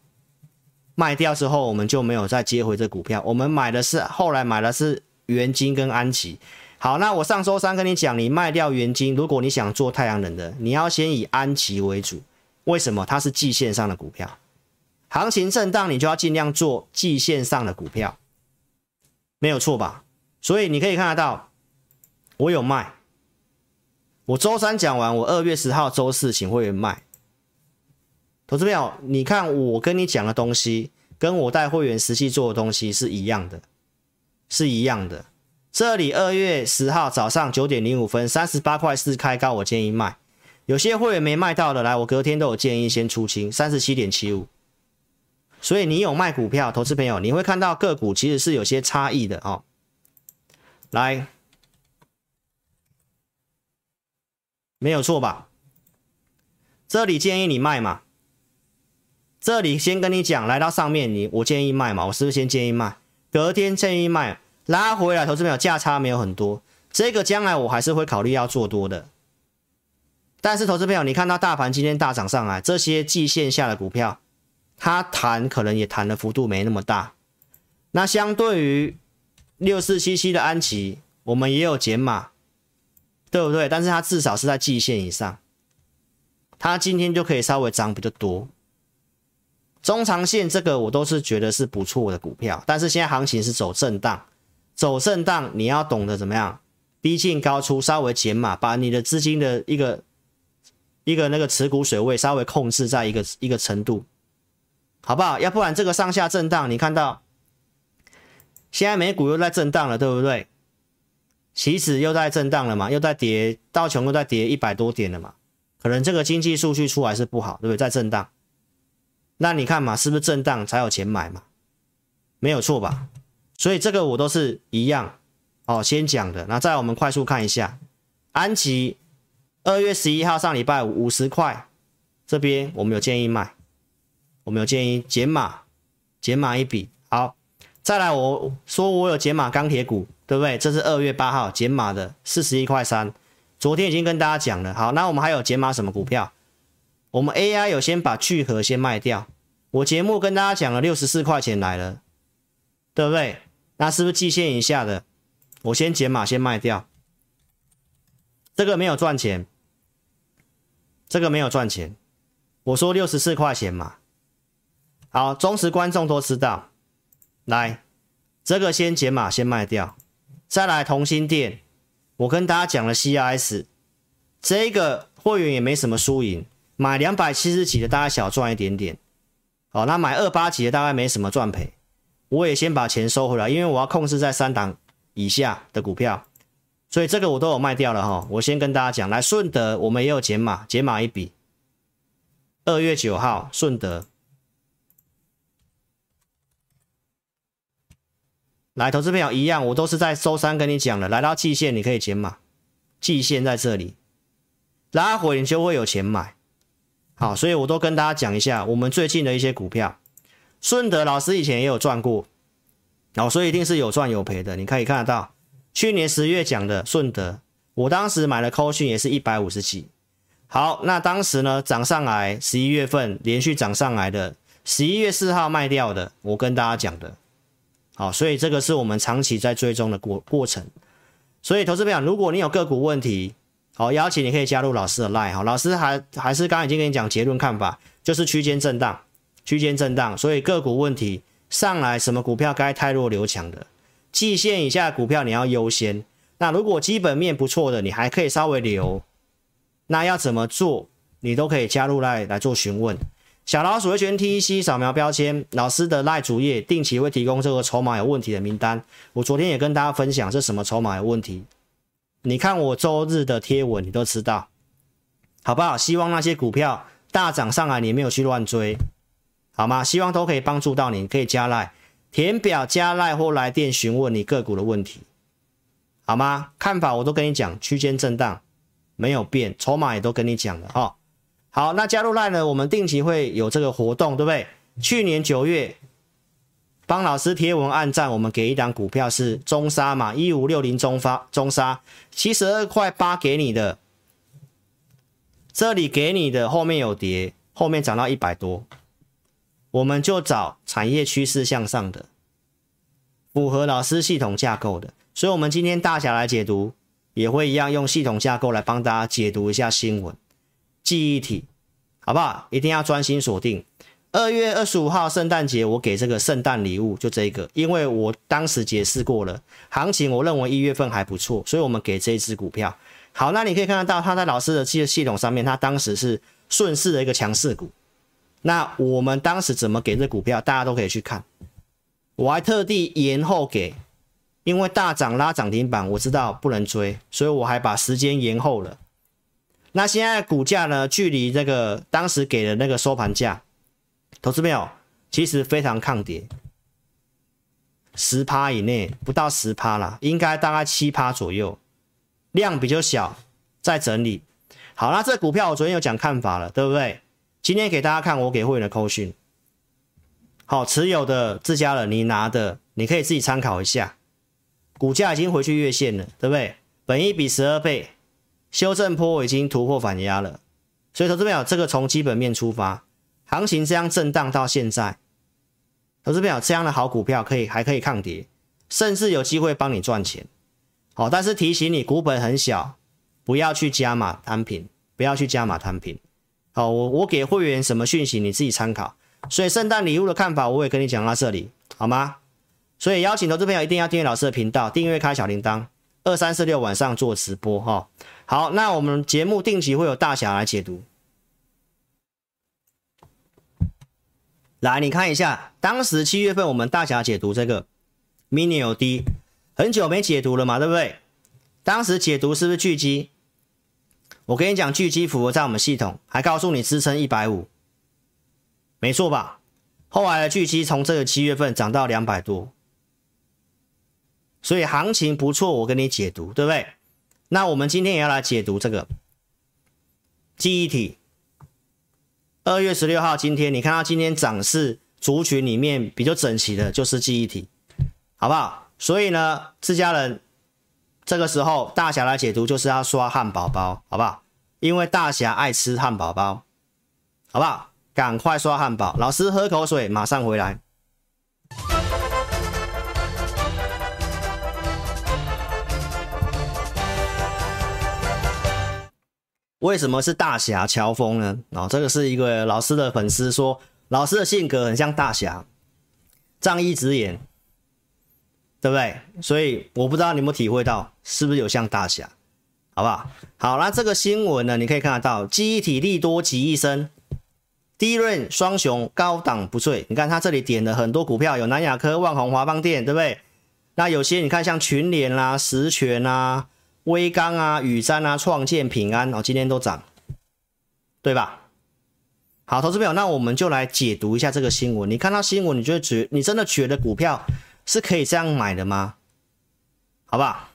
卖掉之后，我们就没有再接回这股票。我们买的是后来买的是元晶跟安琪。好，那我上周三跟你讲，你卖掉元晶，如果你想做太阳能的，你要先以安琪为主。为什么？它是季线上的股票。行情震荡，你就要尽量做季线上的股票，没有错吧？所以你可以看得到，我有卖。我周三讲完，我二月十号周四请会员卖。投资朋友，你看我跟你讲的东西，跟我带会员实际做的东西是一样的，是一样的。这里二月十号早上九点零五分，三十八块四开高，我建议卖。有些会员没卖到的，来，我隔天都有建议先出清，三十七点七五。所以你有卖股票，投资朋友，你会看到个股其实是有些差异的哦。来，没有错吧？这里建议你卖嘛。这里先跟你讲，来到上面你我建议卖嘛，我是不是先建议卖？隔天建议卖，拉回来，投资朋友价差没有很多，这个将来我还是会考虑要做多的。但是投资朋友，你看到大盘今天大涨上来，这些季线下的股票，它弹可能也弹的幅度没那么大。那相对于六四七七的安琪，我们也有减码，对不对？但是它至少是在季线以上，它今天就可以稍微涨比较多。中长线这个我都是觉得是不错的股票，但是现在行情是走震荡，走震荡你要懂得怎么样，逼近高出，稍微减码，把你的资金的一个一个那个持股水位稍微控制在一个一个程度，好不好？要不然这个上下震荡，你看到现在美股又在震荡了，对不对？期指又在震荡了嘛，又在跌，道琼又在跌一百多点了嘛，可能这个经济数据出来是不好，对不对？在震荡。那你看嘛，是不是震荡才有钱买嘛？没有错吧？所以这个我都是一样哦，先讲的。那再我们快速看一下，安琪二月十一号上礼拜五五十块，这边我们有建议卖，我们有建议减码，减码一笔。好，再来我说我有减码钢铁股，对不对？这是二月八号减码的四十一块三，昨天已经跟大家讲了。好，那我们还有减码什么股票？我们 AI 有先把聚合先卖掉，我节目跟大家讲了六十四块钱来了，对不对？那是不是季线以下的？我先减码先卖掉，这个没有赚钱，这个没有赚钱。我说六十四块钱嘛，好，忠实观众都知道。来，这个先减码先卖掉，再来同心店，我跟大家讲了 CIS，这个会员也没什么输赢。买两百七十几的大概小赚一点点，好，那买二八几的大概没什么赚赔，我也先把钱收回来，因为我要控制在三档以下的股票，所以这个我都有卖掉了哈。我先跟大家讲，来顺德我们也有减码，减码一笔，二月九号顺德，来投资朋友一样，我都是在周三跟你讲的，来到季线你可以减码，季线在这里，拉回你就会有钱买。好，所以我都跟大家讲一下我们最近的一些股票。顺德老师以前也有赚过，哦，所以一定是有赚有赔的。你可以看得到，去年十月讲的顺德，我当时买的扣讯也是一百五十几。好，那当时呢涨上来，十一月份连续涨上来的，十一月四号卖掉的，我跟大家讲的。好，所以这个是我们长期在追踪的过过程。所以投资朋友，如果你有个股问题，好，邀请你可以加入老师的 line 好，老师还还是刚刚已经跟你讲结论看法，就是区间震荡，区间震荡，所以个股问题上来什么股票该汰弱留强的，季线以下股票你要优先。那如果基本面不错的，你还可以稍微留。那要怎么做，你都可以加入来来做询问。小老鼠会全 TEC 扫描标签，老师的 line 主页定期会提供这个筹码有问题的名单。我昨天也跟大家分享是什么筹码有问题。你看我周日的贴文，你都知道，好不好？希望那些股票大涨上来，你没有去乱追，好吗？希望都可以帮助到你，可以加赖填表加赖或来电询问你个股的问题，好吗？看法我都跟你讲，区间震荡没有变，筹码也都跟你讲了哈。好，那加入 Line 呢？我们定期会有这个活动，对不对？去年九月。帮老师贴文按赞，我们给一档股票是中沙嘛，一五六零中发中沙七十二块八给你的，这里给你的后面有跌，后面涨到一百多，我们就找产业趋势向上的，符合老师系统架构的，所以我们今天大侠来解读也会一样用系统架构来帮大家解读一下新闻记忆体，好不好？一定要专心锁定。二月二十五号圣诞节，我给这个圣诞礼物就这个，因为我当时解释过了，行情我认为一月份还不错，所以我们给这一只股票。好，那你可以看得到，它在老师的这个系统上面，它当时是顺势的一个强势股。那我们当时怎么给这股票，大家都可以去看。我还特地延后给，因为大涨拉涨停板，我知道不能追，所以我还把时间延后了。那现在股价呢，距离这个当时给的那个收盘价。投资朋友，其实非常抗跌，十趴以内，不到十趴啦，应该大概七趴左右，量比较小，在整理。好，那这股票我昨天有讲看法了，对不对？今天给大家看我给会员的扣讯。好，持有的自家人，你拿的，你可以自己参考一下。股价已经回去月线了，对不对？本益比十二倍，修正波已经突破反压了。所以投资朋友，这个从基本面出发，行情这样震荡到现在，投资朋友这样的好股票可以还可以抗跌，甚至有机会帮你赚钱。好，但是提醒你，股本很小，不要去加码摊平，不要去加码摊平。好，我我给会员什么讯息，你自己参考。所以圣诞礼物的看法，我也跟你讲到这里，好吗？所以邀请投资朋友一定要订阅老师的频道，订阅开小铃铛，二三四六晚上做直播哈。好，那我们节目定期会有大侠来解读。来，你看一下，当时七月份我们大侠解读这个 mini LED，很久没解读了嘛，对不对？当时解读是不是巨基？我跟你讲，巨基符合在我们系统，还告诉你支撑一百五。没错吧？后来的巨基从这个七月份涨到两百多，所以行情不错。我跟你解读，对不对？那我们今天也要来解读这个记忆体。二月十六号，今天你看到今天涨势族群里面比较整齐的就是记忆体，好不好？所以呢，自家人这个时候大侠来解读就是要刷汉堡包，好不好？因为大侠爱吃汉堡包，好不好？赶快刷汉堡，老师喝口水，马上回来。为什么是大侠乔峰呢？哦，这个是一个老师的粉丝说，老师的性格很像大侠，仗义执言，对不对？所以我不知道你有没有体会到，是不是有像大侠？好不好？好，那这个新闻呢，你可以看得到，记忆体利多集一身。第一轮双雄高档不坠，你看他这里点了很多股票，有南亚科、旺宏、华邦电，对不对？那有些你看像群联啦、十銓啊、威刚啊、宇瞻啊、创建、平安哦，今天都涨，对吧？好，投资朋友，那我们就来解读一下这个新闻。你看到新闻，你就觉你真的觉得股票是可以这样买的吗？好不好？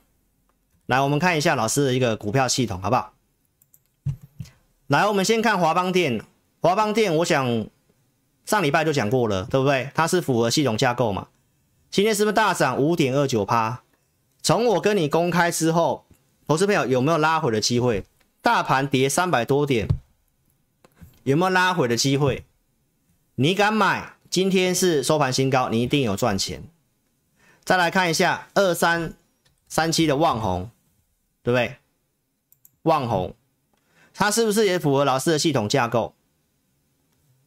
来，我们看一下老师的一个股票系统，好不好？来，我们先看华邦电。华邦电，我想上礼拜就讲过了，对不对？它是符合系统架构嘛？今天是不是大涨五点二九趴？从我跟你公开之后，投资朋友有没有拉回的机会？大盘跌三百多点，有没有拉回的机会？你敢买？今天是收盘新高，你一定有赚钱。再来看一下二三三七的旺红，对不对？旺红，它是不是也符合老师的系统架构？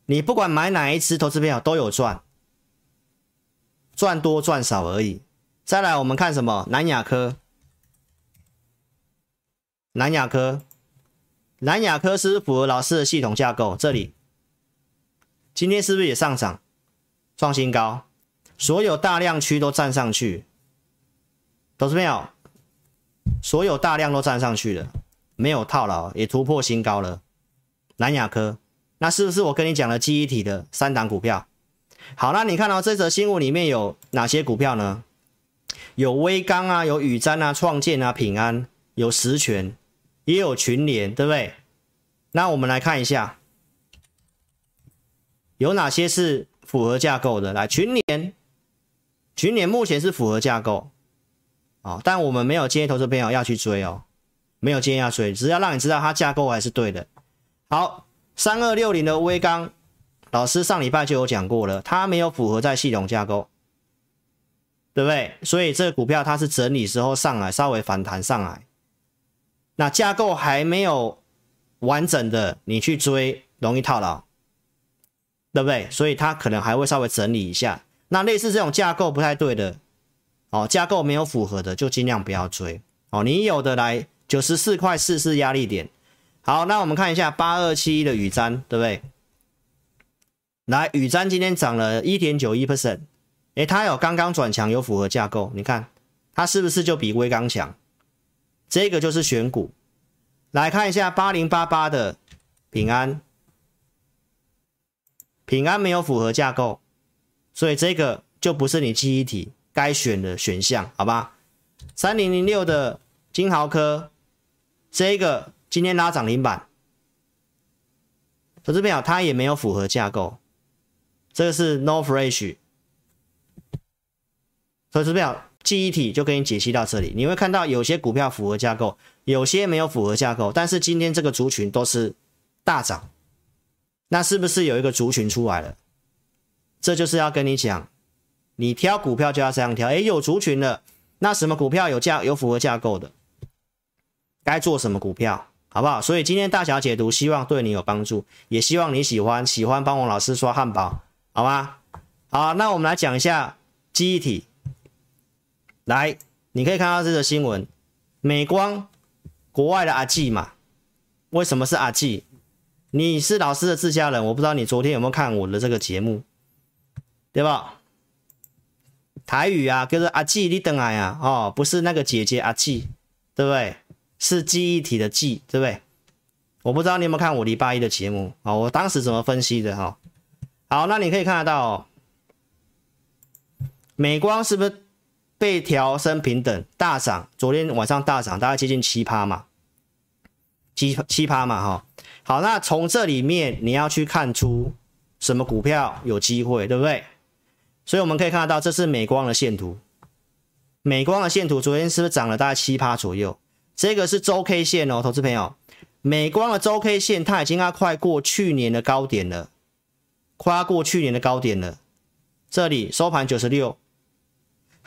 你不管买哪一支投资票都有赚，赚多赚少而已。再来，我们看什么？南亚科，南亚科，南亚科是符合老师的系统架构。这里今天是不是也上涨，创新高？所有大量区都站上去，投资票，所有大量都站上去了，没有套牢，也突破新高了。南亚科。那是不是我跟你讲的记忆体的三档股票？好，那你看到这则新闻里面有哪些股票呢？有威刚啊，有宇瞻啊，创建啊，平安，有实权，也有群联，对不对？那我们来看一下，有哪些是符合架构的？来，群联，群联目前是符合架构，哦，但我们没有建议投资朋友要去追哦，没有建议要追，只是要让你知道它架构还是对的。好。三二六零的威刚，老师上礼拜就有讲过了，它没有符合在系统架构，对不对？所以这个股票它是整理时候上来，稍微反弹上来，那架构还没有完整的，你去追容易套牢，对不对？所以它可能还会稍微整理一下。那类似这种架构不太对的，哦，架构没有符合的，就尽量不要追哦。你有的来九十四块四是压力点。好，那我们看一下八二七的宇瞻，对不对？来，宇瞻今天涨了一点九一 percent，诶，它有刚刚转强，有符合架构，你看它是不是就比威刚强？这个就是选股。来看一下八零八八的平安，平安没有符合架构，所以这个就不是你记忆体该选的选项，好吧？三零零六的金豪科，这个今天拉涨停板，投资朋友它也没有符合架构，这个是 No Fresh，投资朋友记忆体就给你解析到这里，你会看到有些股票符合架构，有些没有符合架构，但是今天这个族群都是大涨，那是不是有一个族群出来了？这就是要跟你讲，你挑股票就要这样挑，诶，有族群了。那什么股票有架有符合架构的，该做什么股票，好不好？所以今天大小解读，希望对你有帮助，也希望你喜欢，喜欢帮我老师刷汉堡，好吗？好，那我们来讲一下记忆体。来，你可以看到这个新闻，美光国外的阿技嘛？为什么是阿技？你是老师的自家人，我不知道你昨天有没有看我的这个节目，对吧？台语啊，就是阿季，你等来啊，哦，不是那个姐姐阿季，对不对？是记忆体的记，对不对？我不知道你有没有看我礼拜一的节目啊、哦？我当时怎么分析的哈、好，那你可以看得到、哦，美光是不是被调升平等大涨？昨天晚上大涨，大概接近七趴嘛，七七趴嘛，哈、好，那从这里面你要去看出什么股票有机会，对不对？所以我们可以看得到，这是美光的线图。美光的线图昨天是不是涨了大概七趴左右？这个是周 K 线哦，投资朋友，美光的周 K 线它已经要快过去年的高点了，快过去年的高点了。这里收盘九十六。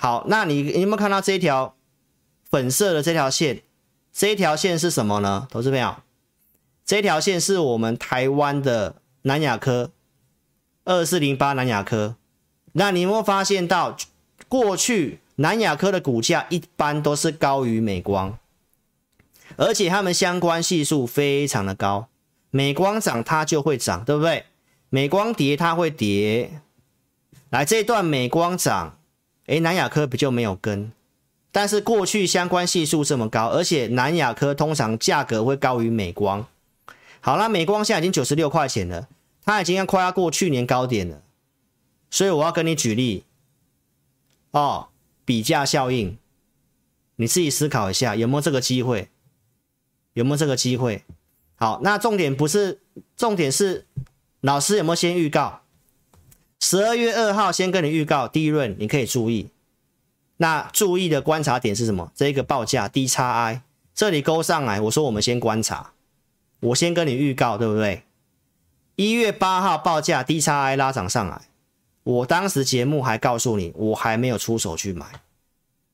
好，那你你有没有看到这一条粉色的这条线？这一条线是什么呢？投资朋友，这条线是我们台湾的南亚科二四零八南亚科。那你有没有发现到，过去南亚科的股价一般都是高于美光，而且它们相关系数非常的高。美光涨它就会涨，对不对？美光跌它会跌。来这段美光涨，诶，南亚科比较没有跟，但是过去相关系数这么高，而且南亚科通常价格会高于美光。好了，美光现在已经九十六块钱了，它已经要快要过去年高点了。所以我要跟你举例哦，比价效应，你自己思考一下有没有这个机会？有没有这个机会？好，那重点不是，重点是老师有没有先预告？十二月二号先跟你预告，第一轮你可以注意。那注意的观察点是什么？这一个报价 DXI 这里勾上来，我说我们先观察，我先跟你预告，对不对？一月八号报价 DXI 拉涨上来。我当时节目还告诉你，我还没有出手去买，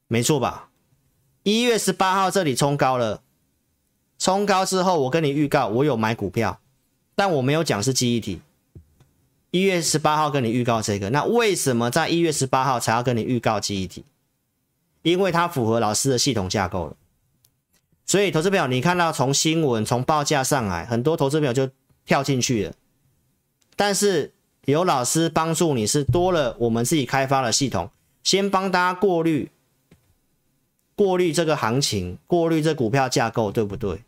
没错吧？一月十八号这里冲高了，冲高之后，我跟你预告，我有买股票，但我没有讲是记忆体。一月十八号跟你预告这个，那为什么在一月十八号才要跟你预告记忆体？因为它符合老师的系统架构了。所以投资表，你看到从新闻从报价上来，很多投资表就跳进去了，但是。有老师帮助你是多了，我们自己开发的系统，先帮大家过滤，过滤这个行情，过滤这股票架构，对不对？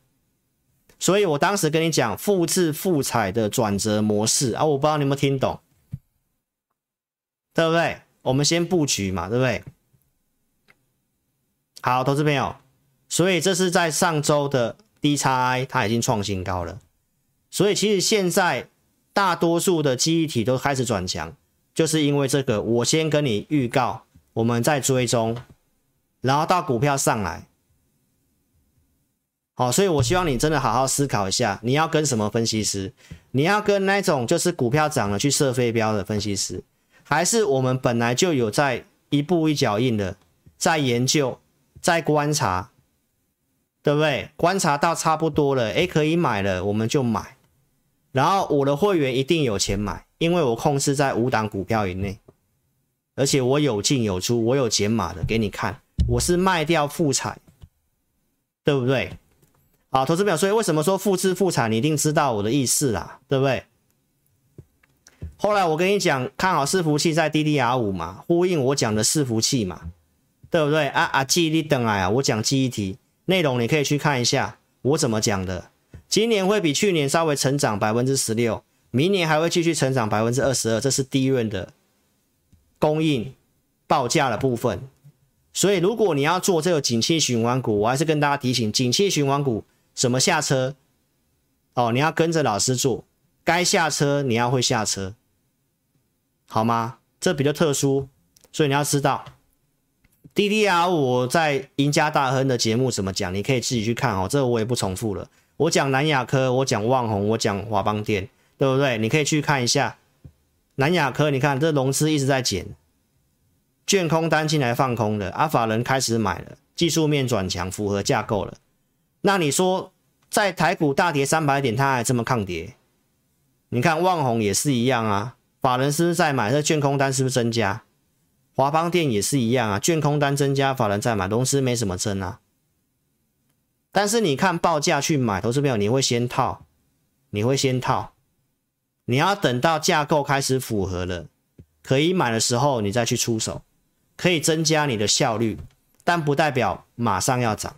所以我当时跟你讲复制复采的转折模式啊，我不知道你有没有听懂，对不对？我们先布局嘛，对不对？好，投资朋友，所以这是在上周的 DXI，它已经创新高了，所以其实现在。大多数的记忆体都开始转强，就是因为这个。我先跟你预告，我们在追踪，然后到股票上来。好，所以我希望你真的好好思考一下，你要跟什么分析师？你要跟那种就是股票涨了去设飞镖的分析师，还是我们本来就有在一步一脚印的在研究、在观察，对不对？观察到差不多了，诶，可以买了，我们就买。然后我的会员一定有钱买，因为我控制在五档股票以内，而且我有进有出，我有减码的给你看，我是卖掉复采，对不对？好，投资表，所以为什么说复制复产，你一定知道我的意思啦，对不对？后来我跟你讲，看好伺服器在 DDR 五嘛，呼应我讲的伺服器嘛，对不对？啊啊，记忆力等来啊，我讲记忆体内容，你可以去看一下我怎么讲的。今年会比去年稍微成长百分之十六，明年还会继续成长百分之二十二，这是第一轮的供应报价的部分。所以如果你要做这个景气循环股，我还是跟大家提醒，景气循环股什么下车哦，你要跟着老师做，该下车你要会下车，好吗？这比较特殊，所以你要知道。DDR 我在赢家大亨的节目怎么讲？你可以自己去看哦，这个我也不重复了。我讲南亚科，我讲旺宏，我讲华邦电，对不对？你可以去看一下南亚科，你看这融资一直在减，券空单进来放空的，阿法人开始买了，技术面转强，符合架构了。那你说在台股大跌三百点，它还这么抗跌？你看旺宏也是一样啊，法人是不是在买？这券空单是不是增加？华邦电也是一样啊，券空单增加，法人在买，融资没什么增啊。但是你看报价去买，投资朋友你会先套，你会先套，你要等到架构开始符合了，可以买的时候，你再去出手，可以增加你的效率，但不代表马上要涨，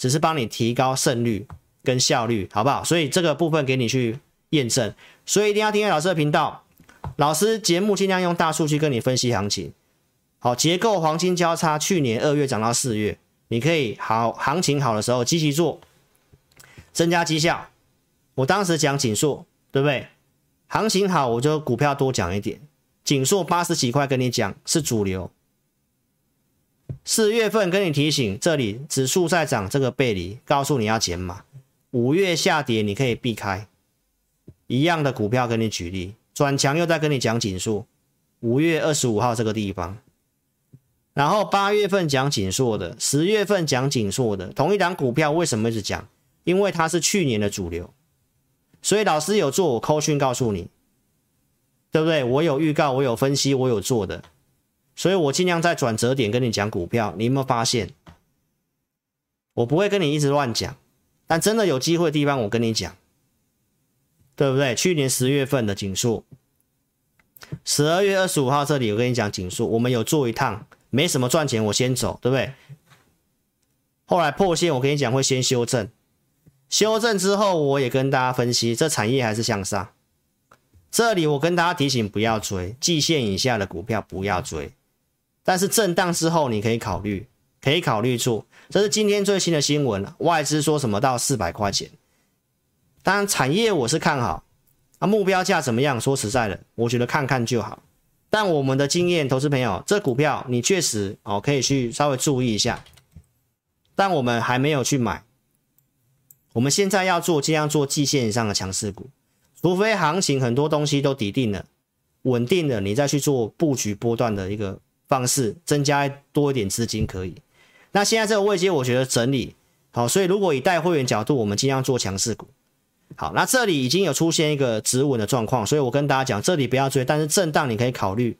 只是帮你提高胜率跟效率，好不好？所以这个部分给你去验证，所以一定要订阅老师的频道，老师节目尽量用大数据跟你分析行情。好，结构黄金交叉，去年二月涨到四月，你可以好行情好的时候积极做，增加绩效。我当时讲景硕，对不对？行情好，我就股票多讲一点。景硕八十几块，跟你讲是主流。四月份跟你提醒，这里指数在涨，这个背离，告诉你要减码。五月下跌，你可以避开。一样的股票跟你举例，转强又在跟你讲景硕，五月二十五号这个地方。然后八月份讲景硕的，十月份讲景硕的，同一档股票为什么一直讲？因为它是去年的主流，所以老师有做我扣讯告诉你，对不对？我有预告，我有分析，我有做的，所以我尽量在转折点跟你讲股票。你有没有发现？我不会跟你一直乱讲，但真的有机会的地方我跟你讲，对不对？去年十月份的景硕，十二月二十五号这里我跟你讲景硕，我们有做一趟。没什么赚钱，我先走，对不对？后来破线，我跟你讲会先修正，修正之后，我也跟大家分析，这产业还是向上。这里我跟大家提醒，不要追季线以下的股票，不要追。但是震荡之后，你可以考虑，可以考虑做。这是今天最新的新闻，外资说什么到四百块钱。当然，产业我是看好，啊，目标价怎么样？说实在的，我觉得看看就好。但我们的经验，投资朋友，这股票你确实哦可以去稍微注意一下，但我们还没有去买。我们现在要做，尽量做季线以上的强势股，除非行情很多东西都底定了、稳定了，你再去做布局波段的一个方式，增加多一点资金可以。那现在这个位阶，我觉得整理好，所以如果以带会员角度，我们尽量做强势股。好，那这里已经有出现一个止稳的状况，所以我跟大家讲，这里不要追，但是震荡你可以考虑。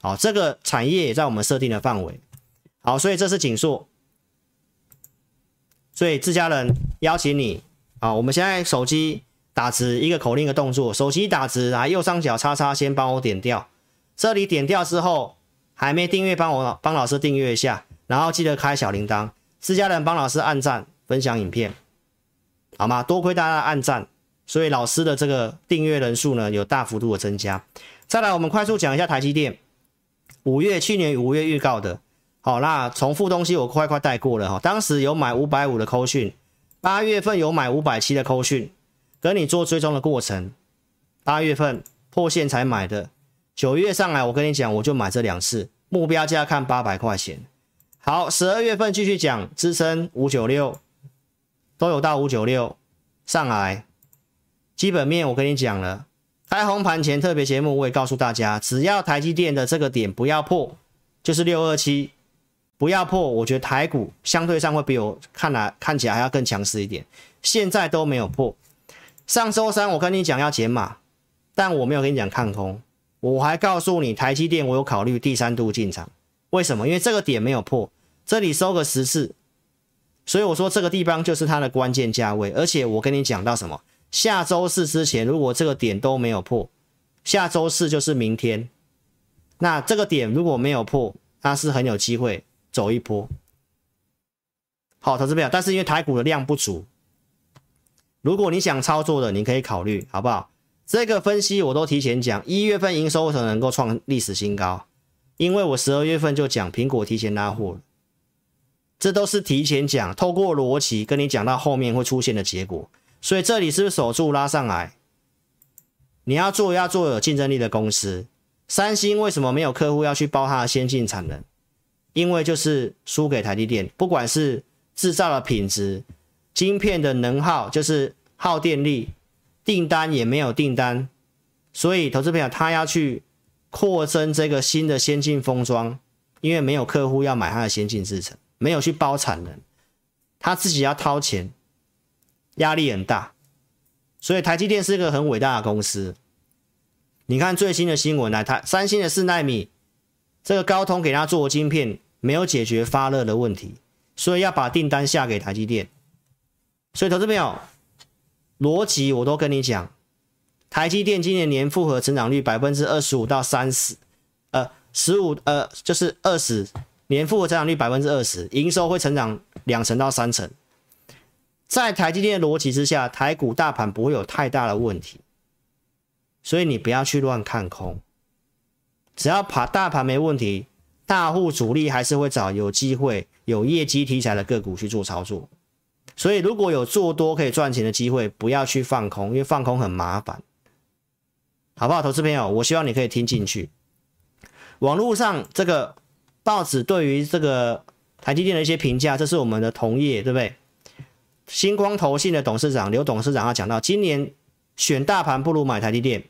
好，这个产业也在我们设定的范围。好，所以这是景硕。所以自家人邀请你啊，我们现在手机打直一个口令的动作，手机打直啊，右上角叉叉先帮我点掉。这里点掉之后，还没订阅帮我帮老师订阅一下，然后记得开小铃铛。私家人帮老师按赞分享影片。好吗？多亏大家的按赞，所以老师的这个订阅人数呢有大幅度的增加。再来，我们快速讲一下台积电。五月去年五月预告的，好，那重复东西我快快带过了哈。当时有买五百五的扣讯，八月份有买五百七的扣讯，跟你做追踪的过程。八月份破线才买的，九月上来我跟你讲，我就买这两次，目标价看八百块钱。好，十二月份继续讲支撑五九六。都有到五九六上来，基本面我跟你讲了，开红盘前特别节目我也告诉大家，只要台积电的这个点不要破，就是六二七，不要破，我觉得台股相对上会比我看来看起来还要更强势一点。现在都没有破，上周三我跟你讲要减码，但我没有跟你讲看空，我还告诉你台积电我有考虑第三度进场，为什么？因为这个点没有破，这里收个十次。所以我说这个地方就是它的关键价位，而且我跟你讲到什么？下周四之前，如果这个点都没有破，下周四就是明天。那这个点如果没有破，它是很有机会走一波。好，投资票，但是因为台股的量不足，如果你想操作的，你可以考虑，好不好？这个分析我都提前讲，一月份营收为什么能够创历史新高，因为我十二月份就讲苹果提前拉货了，这都是提前讲，透过逻辑跟你讲到后面会出现的结果。所以这里是不是守住拉上来？你要做要做有竞争力的公司。三星为什么没有客户要去包它的先进产能？因为就是输给台积电，不管是制造的品质、晶片的能耗，就是耗电力，订单也没有订单。所以投资朋友他要去扩增这个新的先进封装，因为没有客户要买他的先进制程，没有去包产能，他自己要掏钱，压力很大。所以台积电是一个很伟大的公司。你看最新的新闻来，台三星的四奈米，这个高通给他做晶片，没有解决发热的问题，所以要把订单下给台积电。所以投资朋友，逻辑我都跟你讲。台积电今年年复合成长率百分之二十五到三十，呃，十五呃就是二十年复合成长率百分之二十，营收会成长两成到三成。在台积电的逻辑之下，台股大盘不会有太大的问题，所以你不要去乱看空。只要爬大盘没问题，大户主力还是会找有机会、有业绩题材的个股去做操作。所以如果有做多可以赚钱的机会，不要去放空，因为放空很麻烦。好不好，投资朋友？我希望你可以听进去。网络上这个报纸对于这个台积电的一些评价，这是我们的同业，对不对？星光投信的董事长刘董事长他讲到，今年选大盘不如买台积电，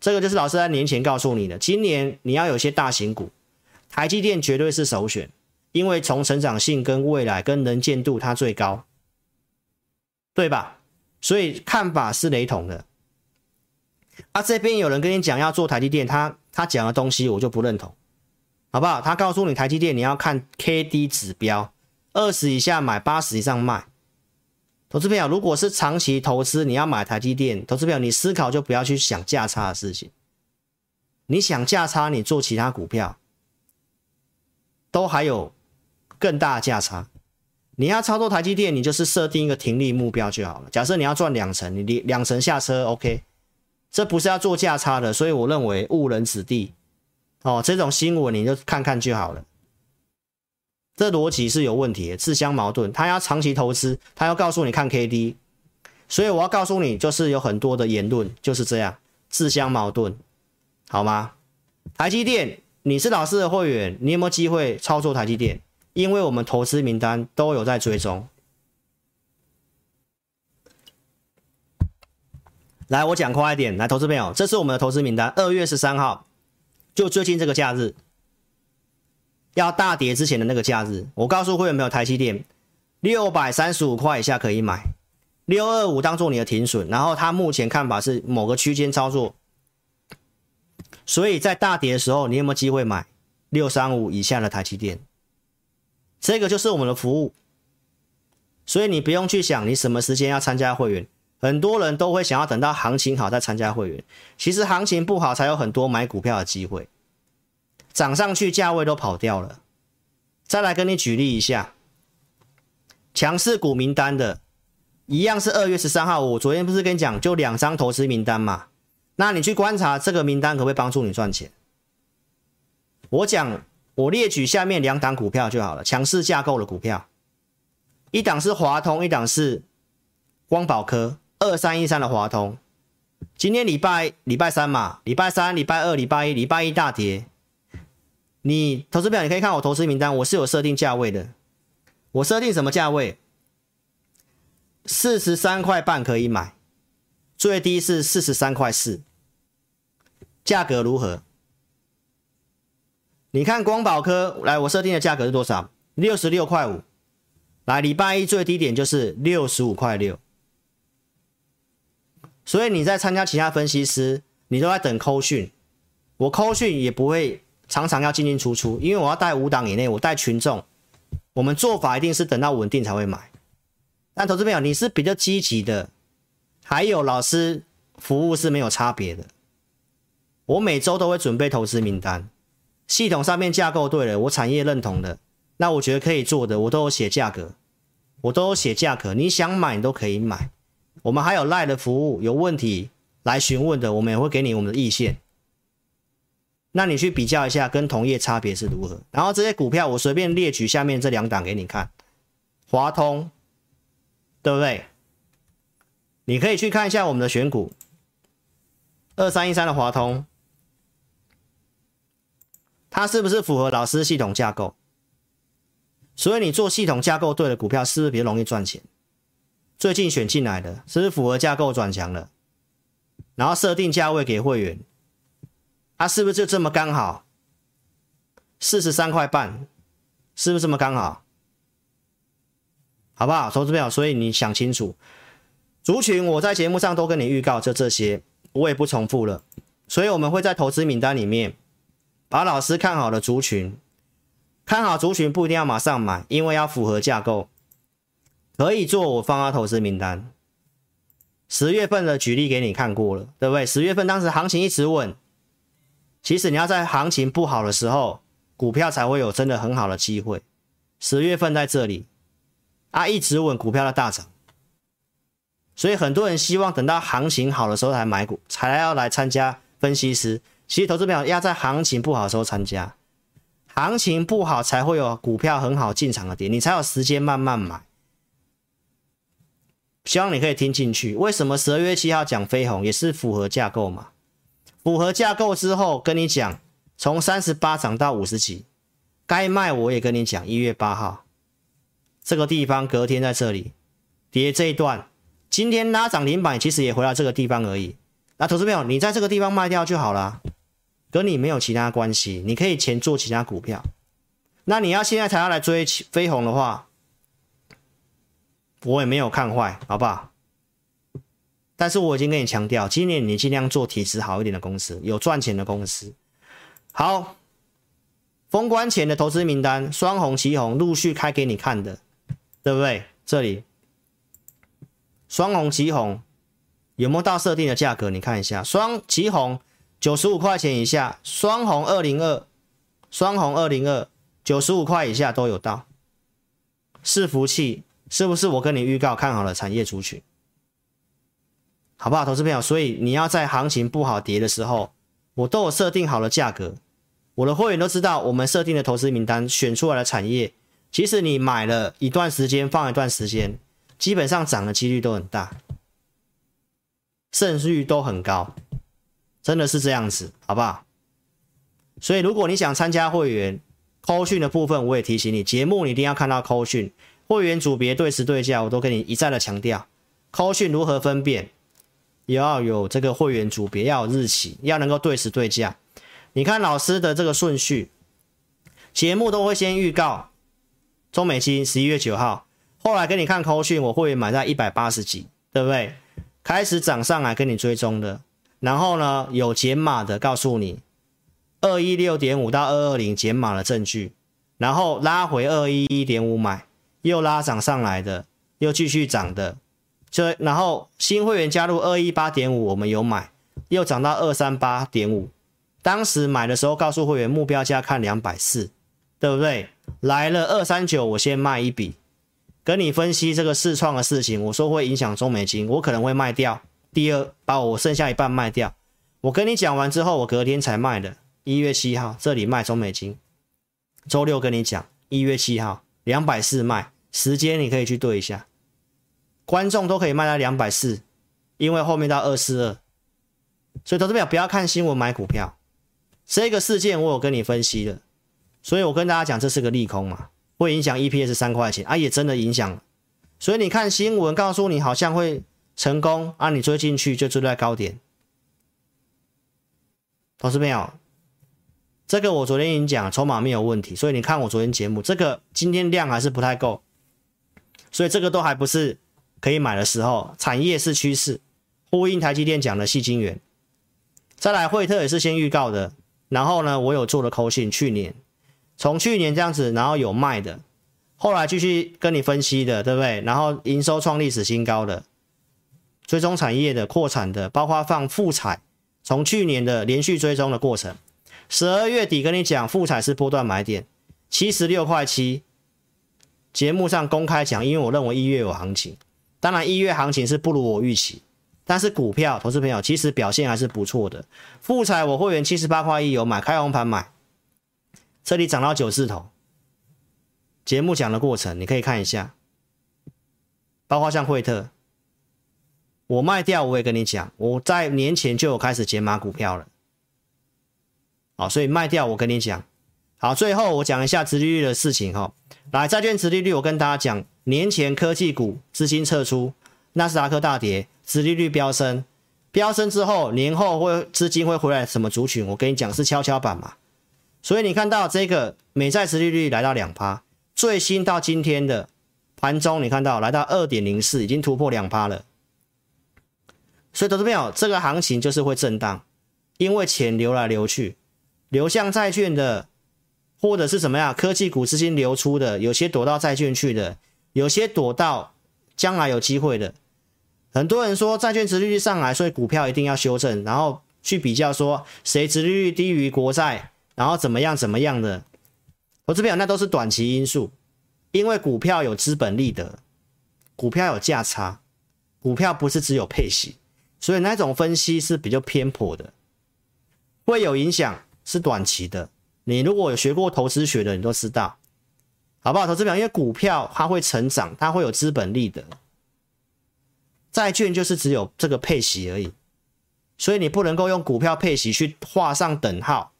这个就是老师在年前告诉你的。今年你要有些大型股，台积电绝对是首选，因为从成长性跟未来跟能见度它最高，对吧？所以看法是雷同的。啊，这边有人跟你讲要做台积电，他他讲的东西我就不认同，好不好？他告诉你台积电你要看 K D 指标，二十以下买，八十以上卖。投资朋友，如果是长期投资，你要买台积电，投资朋友你思考就不要去想价差的事情。你想价差，你做其他股票都还有更大的价差。你要操作台积电，你就是设定一个停利目标就好了。假设你要赚两成，你两成下车，OK。这不是要做价差的，所以我认为误人子弟哦。这种新闻你就看看就好了。这逻辑是有问题的，自相矛盾。他要长期投资，他要告诉你看 K D，所以我要告诉你，就是有很多的言论就是这样自相矛盾，好吗？台积电，你是老师的会员，你有没有机会操作台积电？因为我们投资名单都有在追踪。来，我讲快一点。来，投资朋友，这是我们的投资名单。二月十三号，就最近这个假日，要大跌之前的那个假日，我告诉会员没有台积电，六百三十五块以下可以买，六二五当做你的停损。然后他目前看法是某个区间操作，所以在大跌的时候，你有没有机会买六三五以下的台积电？这个就是我们的服务，所以你不用去想你什么时间要参加会员。很多人都会想要等到行情好再参加会员，其实行情不好才有很多买股票的机会，涨上去价位都跑掉了。再来跟你举例一下，强势股名单的，一样是二月十三号，我昨天不是跟你讲就两张投资名单嘛？那你去观察这个名单可不可以帮助你赚钱？我讲我列举下面两档股票就好了，强势架构的股票，一档是华通，一档是光宝科。二三一三的华通，今天礼拜礼拜三嘛，礼拜三、礼拜二、礼拜一，礼拜一大跌。你投资表你可以看我投资名单，我是有设定价位的。我设定什么价位？四十三块半可以买，最低是四十三块四。价格如何？你看光宝科，来，我设定的价格是多少？六十六块五。来，礼拜一最低点就是六十五块六。所以你在参加其他分析师，你都在等扣讯，我扣讯也不会常常要进进出出，因为我要带五档以内，我带群众，我们做法一定是等到稳定才会买。但投资朋友，你是比较积极的，还有老师服务是没有差别的。我每周都会准备投资名单，系统上面架构对了，我产业认同的，那我觉得可以做的，我都有写价格，我都有写价格，你想买你都可以买。我们还有赖的服务，有问题来询问的，我们也会给你我们的意见。那你去比较一下，跟同业差别是如何？然后这些股票我随便列举下面这两档给你看，华通，对不对？你可以去看一下我们的选股，二三一三的华通，它是不是符合老师系统架构？所以你做系统架构对的股票，是不是比较容易赚钱？最近选进来的，是不是符合架构转强了？然后设定价位给会员。它、啊、是不是就这么刚好？四十三块半，是不是这么刚好？好不好，投资朋友？所以你想清楚，族群我在节目上都跟你预告，就这些，我也不重复了。所以我们会在投资名单里面，把老师看好的族群，看好族群不一定要马上买，因为要符合架构，可以做我放到投资名单。十月份的举例给你看过了，对不对？十月份当时行情一直稳。其实你要在行情不好的时候，股票才会有真的很好的机会。十月份在这里，啊，一直稳，股票的大涨。所以很多人希望等到行情好的时候才买股，才要来参加分析师。其实投资朋友要在行情不好的时候参加，行情不好才会有股票很好进场的点，你才有时间慢慢买。希望你可以听进去。为什么十二月七号讲飞鸿也是符合架构嘛？符合架构之后，跟你讲，从三十八涨到五十几，该卖我也跟你讲。一月八号这个地方，隔天在这里跌这一段，今天拉涨停板，其实也回到这个地方而已。那投资朋友，你在这个地方卖掉就好了，跟你没有其他关系，你可以钱做其他股票。那你要现在才要来追飞鸿的话，我也没有看坏，好不好？但是我已经跟你强调，今年你尽量做体质好一点的公司，有赚钱的公司。好，封关前的投资名单，双红、旗红陆续开给你看的，对不对？这里双红、旗红有没有到设定的价格？你看一下，双旗红九十五块钱以下，双红二零二，双红二零二九十五块以下都有到。伺服器是不是我跟你预告看好了产业族群？好不好，投资朋友？所以你要在行情不好跌的时候，我都有设定好了价格，我的会员都知道，我们设定的投资名单选出来的产业，其实你买了一段时间，放一段时间，基本上涨的几率都很大，胜率都很高，真的是这样子，好不好？所以如果你想参加会员扣讯的部分，我也提醒你，节目你一定要看到扣讯会员组别对时对价，我都跟你一再的强调，扣讯如何分辨。也要有这个会员组别，要有日期，要能够对时对价。你看老师的这个顺序，节目都会先预告中美金十一月九号，后来给你看扣讯，我会员买在一百八十几，对不对？开始涨上来跟你追踪的，然后呢有减码的，告诉你二一六点五到二二零减码的证据，然后拉回二一一点五买，又拉涨上来的，又继续涨的。就然后新会员加入二一八点五，我们有买，又涨到二三八点五。当时买的时候告诉会员目标价看两百四，对不对？来了二三九，我先卖一笔，跟你分析这个试创的事情。我说会影响中美金，我可能会卖掉。第二，把我剩下一半卖掉。我跟你讲完之后，我隔天才卖的。一月七号这里卖中美金，周六跟你讲，一月七号两百四卖，时间你可以去对一下。观众都可以卖到两百四，因为后面到二四二，所以投资表不要看新闻买股票。这个事件我有跟你分析了，所以我跟大家讲这是个利空嘛，会影响 EPS 三块钱啊，也真的影响。所以你看新闻告诉你好像会成功啊，你追进去就追在高点。投资朋友，这个我昨天已经讲筹码没有问题，所以你看我昨天节目，这个今天量还是不太够，所以这个都还不是。可以买的时候，产业是趋势，呼应台积电讲的细晶圆。再来，惠特也是先预告的，然后呢，我有做了扣信，去年从去年这样子，然后有卖的，后来继续跟你分析的，对不对？然后营收创历史新高的，追踪产业的扩产的，包括放富采，从去年的连续追踪的过程，十二月底跟你讲富采是波段买点，七十六块七，节目上公开讲，因为我认为一月有行情。当然，一月行情是不如我预期，但是股票，投资朋友其实表现还是不错的。复彩我会员七十八块一有买，开红盘买，这里涨到九字头。节目讲的过程你可以看一下，包括像惠特，我卖掉我也跟你讲，我在年前就有开始减码股票了。好，所以卖掉我跟你讲。好，最后我讲一下殖利率的事情哈。来，债券殖利率我跟大家讲，年前科技股资金撤出，纳斯达克大跌。殖利率飙升，飙升之后，年后会资金会回来什么族群？我跟你讲是跷跷板嘛。所以你看到这个美债殖利率来到两趴，最新到今天的盘中，你看到来到二点零四，已经突破两趴了。所以投资朋友，这个行情就是会震荡，因为钱流来流去，流向债券的，或者是什么样科技股资金流出的，有些躲到债券去的，有些躲到将来有机会的。很多人说债券殖利率上来，所以股票一定要修正，然后去比较说谁殖利率低于国债，然后怎么样怎么样的。投资朋友那都是短期因素，因为股票有资本利得，股票有价差，股票不是只有配息，所以那种分析是比较偏颇的，会有影响，是短期的。你如果有学过投资学的，你都知道，好不好？投资表，因为股票它会成长，它会有资本利得。债券就是只有这个配息而已，所以你不能够用股票配息去画上等号，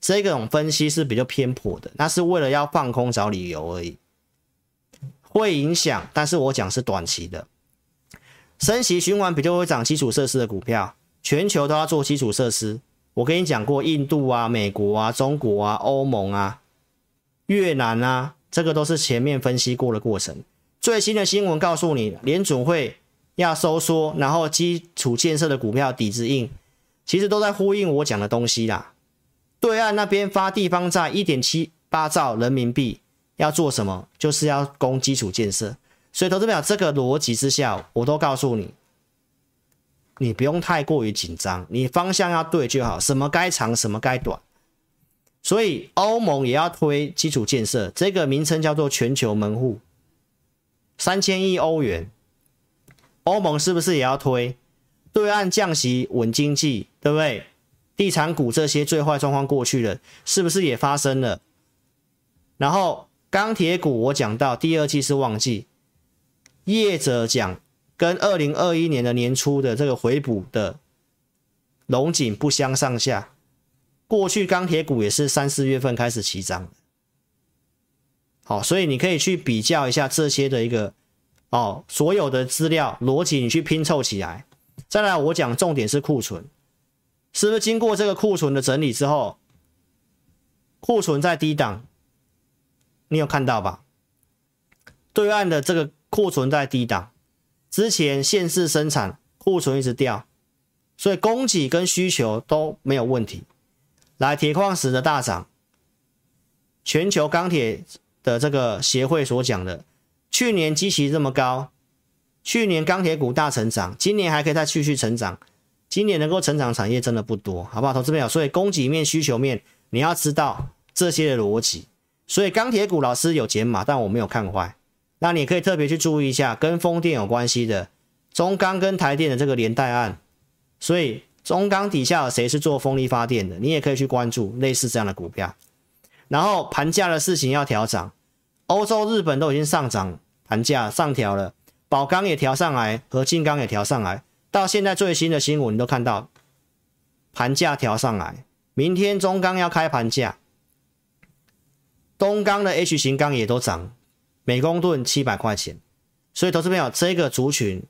这种分析是比较偏颇的，那是为了要放空找理由而已，会影响，但是我讲是短期的，升息循环比较会涨基础设施的股票，全球都要做基础设施，我跟你讲过，印度啊、美国啊、中国啊、欧盟啊、越南啊，这个都是前面分析过的过程，最新的新闻告诉你，联准会。要收缩，然后基础建设的股票底子硬，其实都在呼应我讲的东西啦。对岸那边发地方债一点七八兆人民币，要做什么？就是要攻基础建设。所以投资表这个逻辑之下，我都告诉你，你不用太过于紧张，你方向要对就好。什么该长，什么该短。所以欧盟也要推基础建设，这个名称叫做全球门户，三千亿欧元。欧盟是不是也要推？对岸降息稳经济，对不对？地产股这些最坏状况过去了，是不是也发生了？然后钢铁股，我讲到第二季是旺季，业者讲跟二零二一年的年初的这个回补的龙井不相上下。过去钢铁股也是三四月份开始起涨，好，所以你可以去比较一下这些的一个。哦，所有的资料逻辑你去拼凑起来，再来我讲重点是库存，是不是经过这个库存的整理之后，库存在低档，你有看到吧？对岸的这个库存在低档，之前限制生产，库存一直掉，所以供给跟需求都没有问题。来，铁矿石的大涨，全球钢铁的这个协会所讲的。去年基期这么高，去年钢铁股大成长，今年还可以再继续成长。今年能够成长产业真的不多，好不好？投资朋友，所以供给面、需求面，你要知道这些的逻辑。所以钢铁股老师有解码，但我没有看坏。那你可以特别去注意一下，跟风电有关系的中钢跟台电的这个连带案。所以中钢底下有谁是做风力发电的，你也可以去关注类似这样的股票。然后盘价的事情要调涨。欧洲、日本都已经上涨，盘价上调了，宝钢也调上来，合金钢也调上来，到现在最新的新闻你都看到，盘价调上来，明天中钢要开盘价，东钢的 H 型钢也都涨，每公吨七百块钱，所以投资朋友这个族群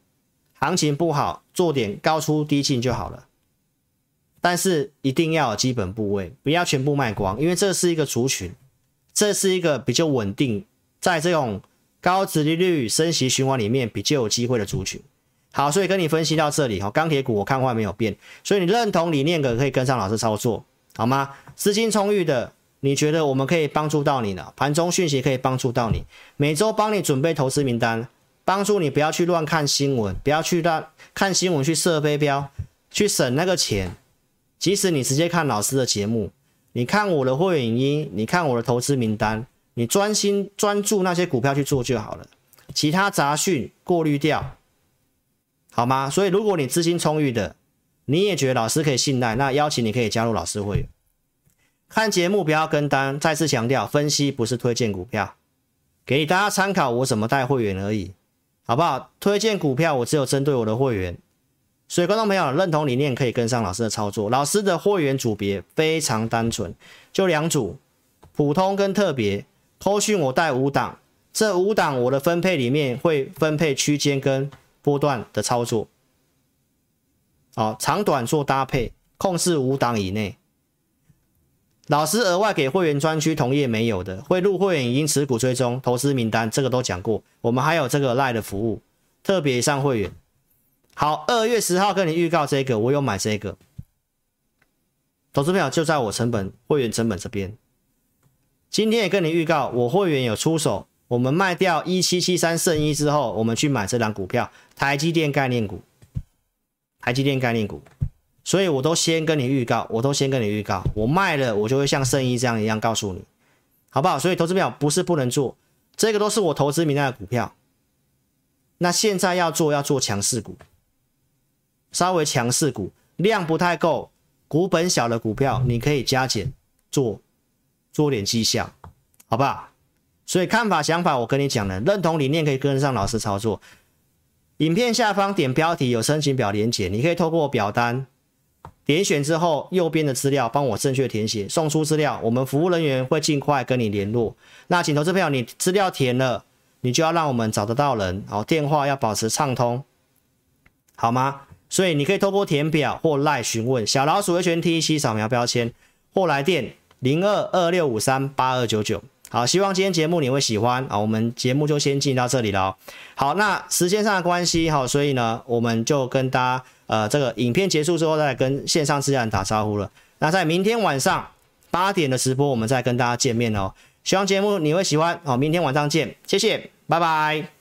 行情不好，做点高出低进就好了，但是一定要有基本部位，不要全部卖光，因为这是一个族群。这是一个比较稳定，在这种高殖利率升息循环里面比较有机会的族群。好，所以跟你分析到这里哈，钢铁股我看话没有变，所以你认同理念的可以跟上老师操作，好吗？资金充裕的，你觉得我们可以帮助到你呢？盘中讯息可以帮助到你，每周帮你准备投资名单，帮助你不要去乱看新闻，不要去乱看新闻去设飞镖，去省那个钱。即使你直接看老师的节目。你看我的会员影音，你看我的投资名单，你专心专注那些股票去做就好了，其他杂讯过滤掉，好吗？所以如果你资金充裕的，你也觉得老师可以信赖，那邀请你可以加入老师会员。看节目不要跟单，再次强调，分析不是推荐股票，给大家参考我怎么带会员而已，好不好？推荐股票我只有针对我的会员。所以，观众朋友认同理念，可以跟上老师的操作。老师的会员组别非常单纯，就两组，普通跟特别。扣讯我带五档，这五档我的分配里面会分配区间跟波段的操作。好，长短做搭配，控制五档以内。老师额外给会员专区同业没有的，会入会员已经持股追踪投资名单，这个都讲过。我们还有这个赖的服务，特别上会员。好，二月十号跟你预告这个，我有买这个，投资票就在我成本会员成本这边。今天也跟你预告，我会员有出手，我们卖掉一七七三剩一之后，我们去买这档股票，台积电概念股，台积电概念股，所以我都先跟你预告，我都先跟你预告，我卖了，我就会像圣一这样一样告诉你，好不好？所以投资票不是不能做，这个都是我投资名单的股票，那现在要做要做强势股。稍微强势股量不太够，股本小的股票你可以加减做做点绩效，好不好？所以看法想法我跟你讲了，认同理念可以跟上老师操作。影片下方点标题有申请表连接，你可以透过表单点选之后，右边的资料帮我正确填写，送出资料，我们服务人员会尽快跟你联络。那请投资朋友，你资料填了，你就要让我们找得到人，好，电话要保持畅通，好吗？所以你可以透过填表或赖询问小老鼠 HNTC 扫描标签或来电零二二六五三八二九九。好，希望今天节目你会喜欢啊。我们节目就先进到这里了。好，那时间上的关系，好，所以呢，我们就跟大家呃这个影片结束之后再跟线上自然打招呼了。那在明天晚上八点的直播，我们再跟大家见面哦。希望节目你会喜欢。哦，明天晚上见，谢谢，拜拜。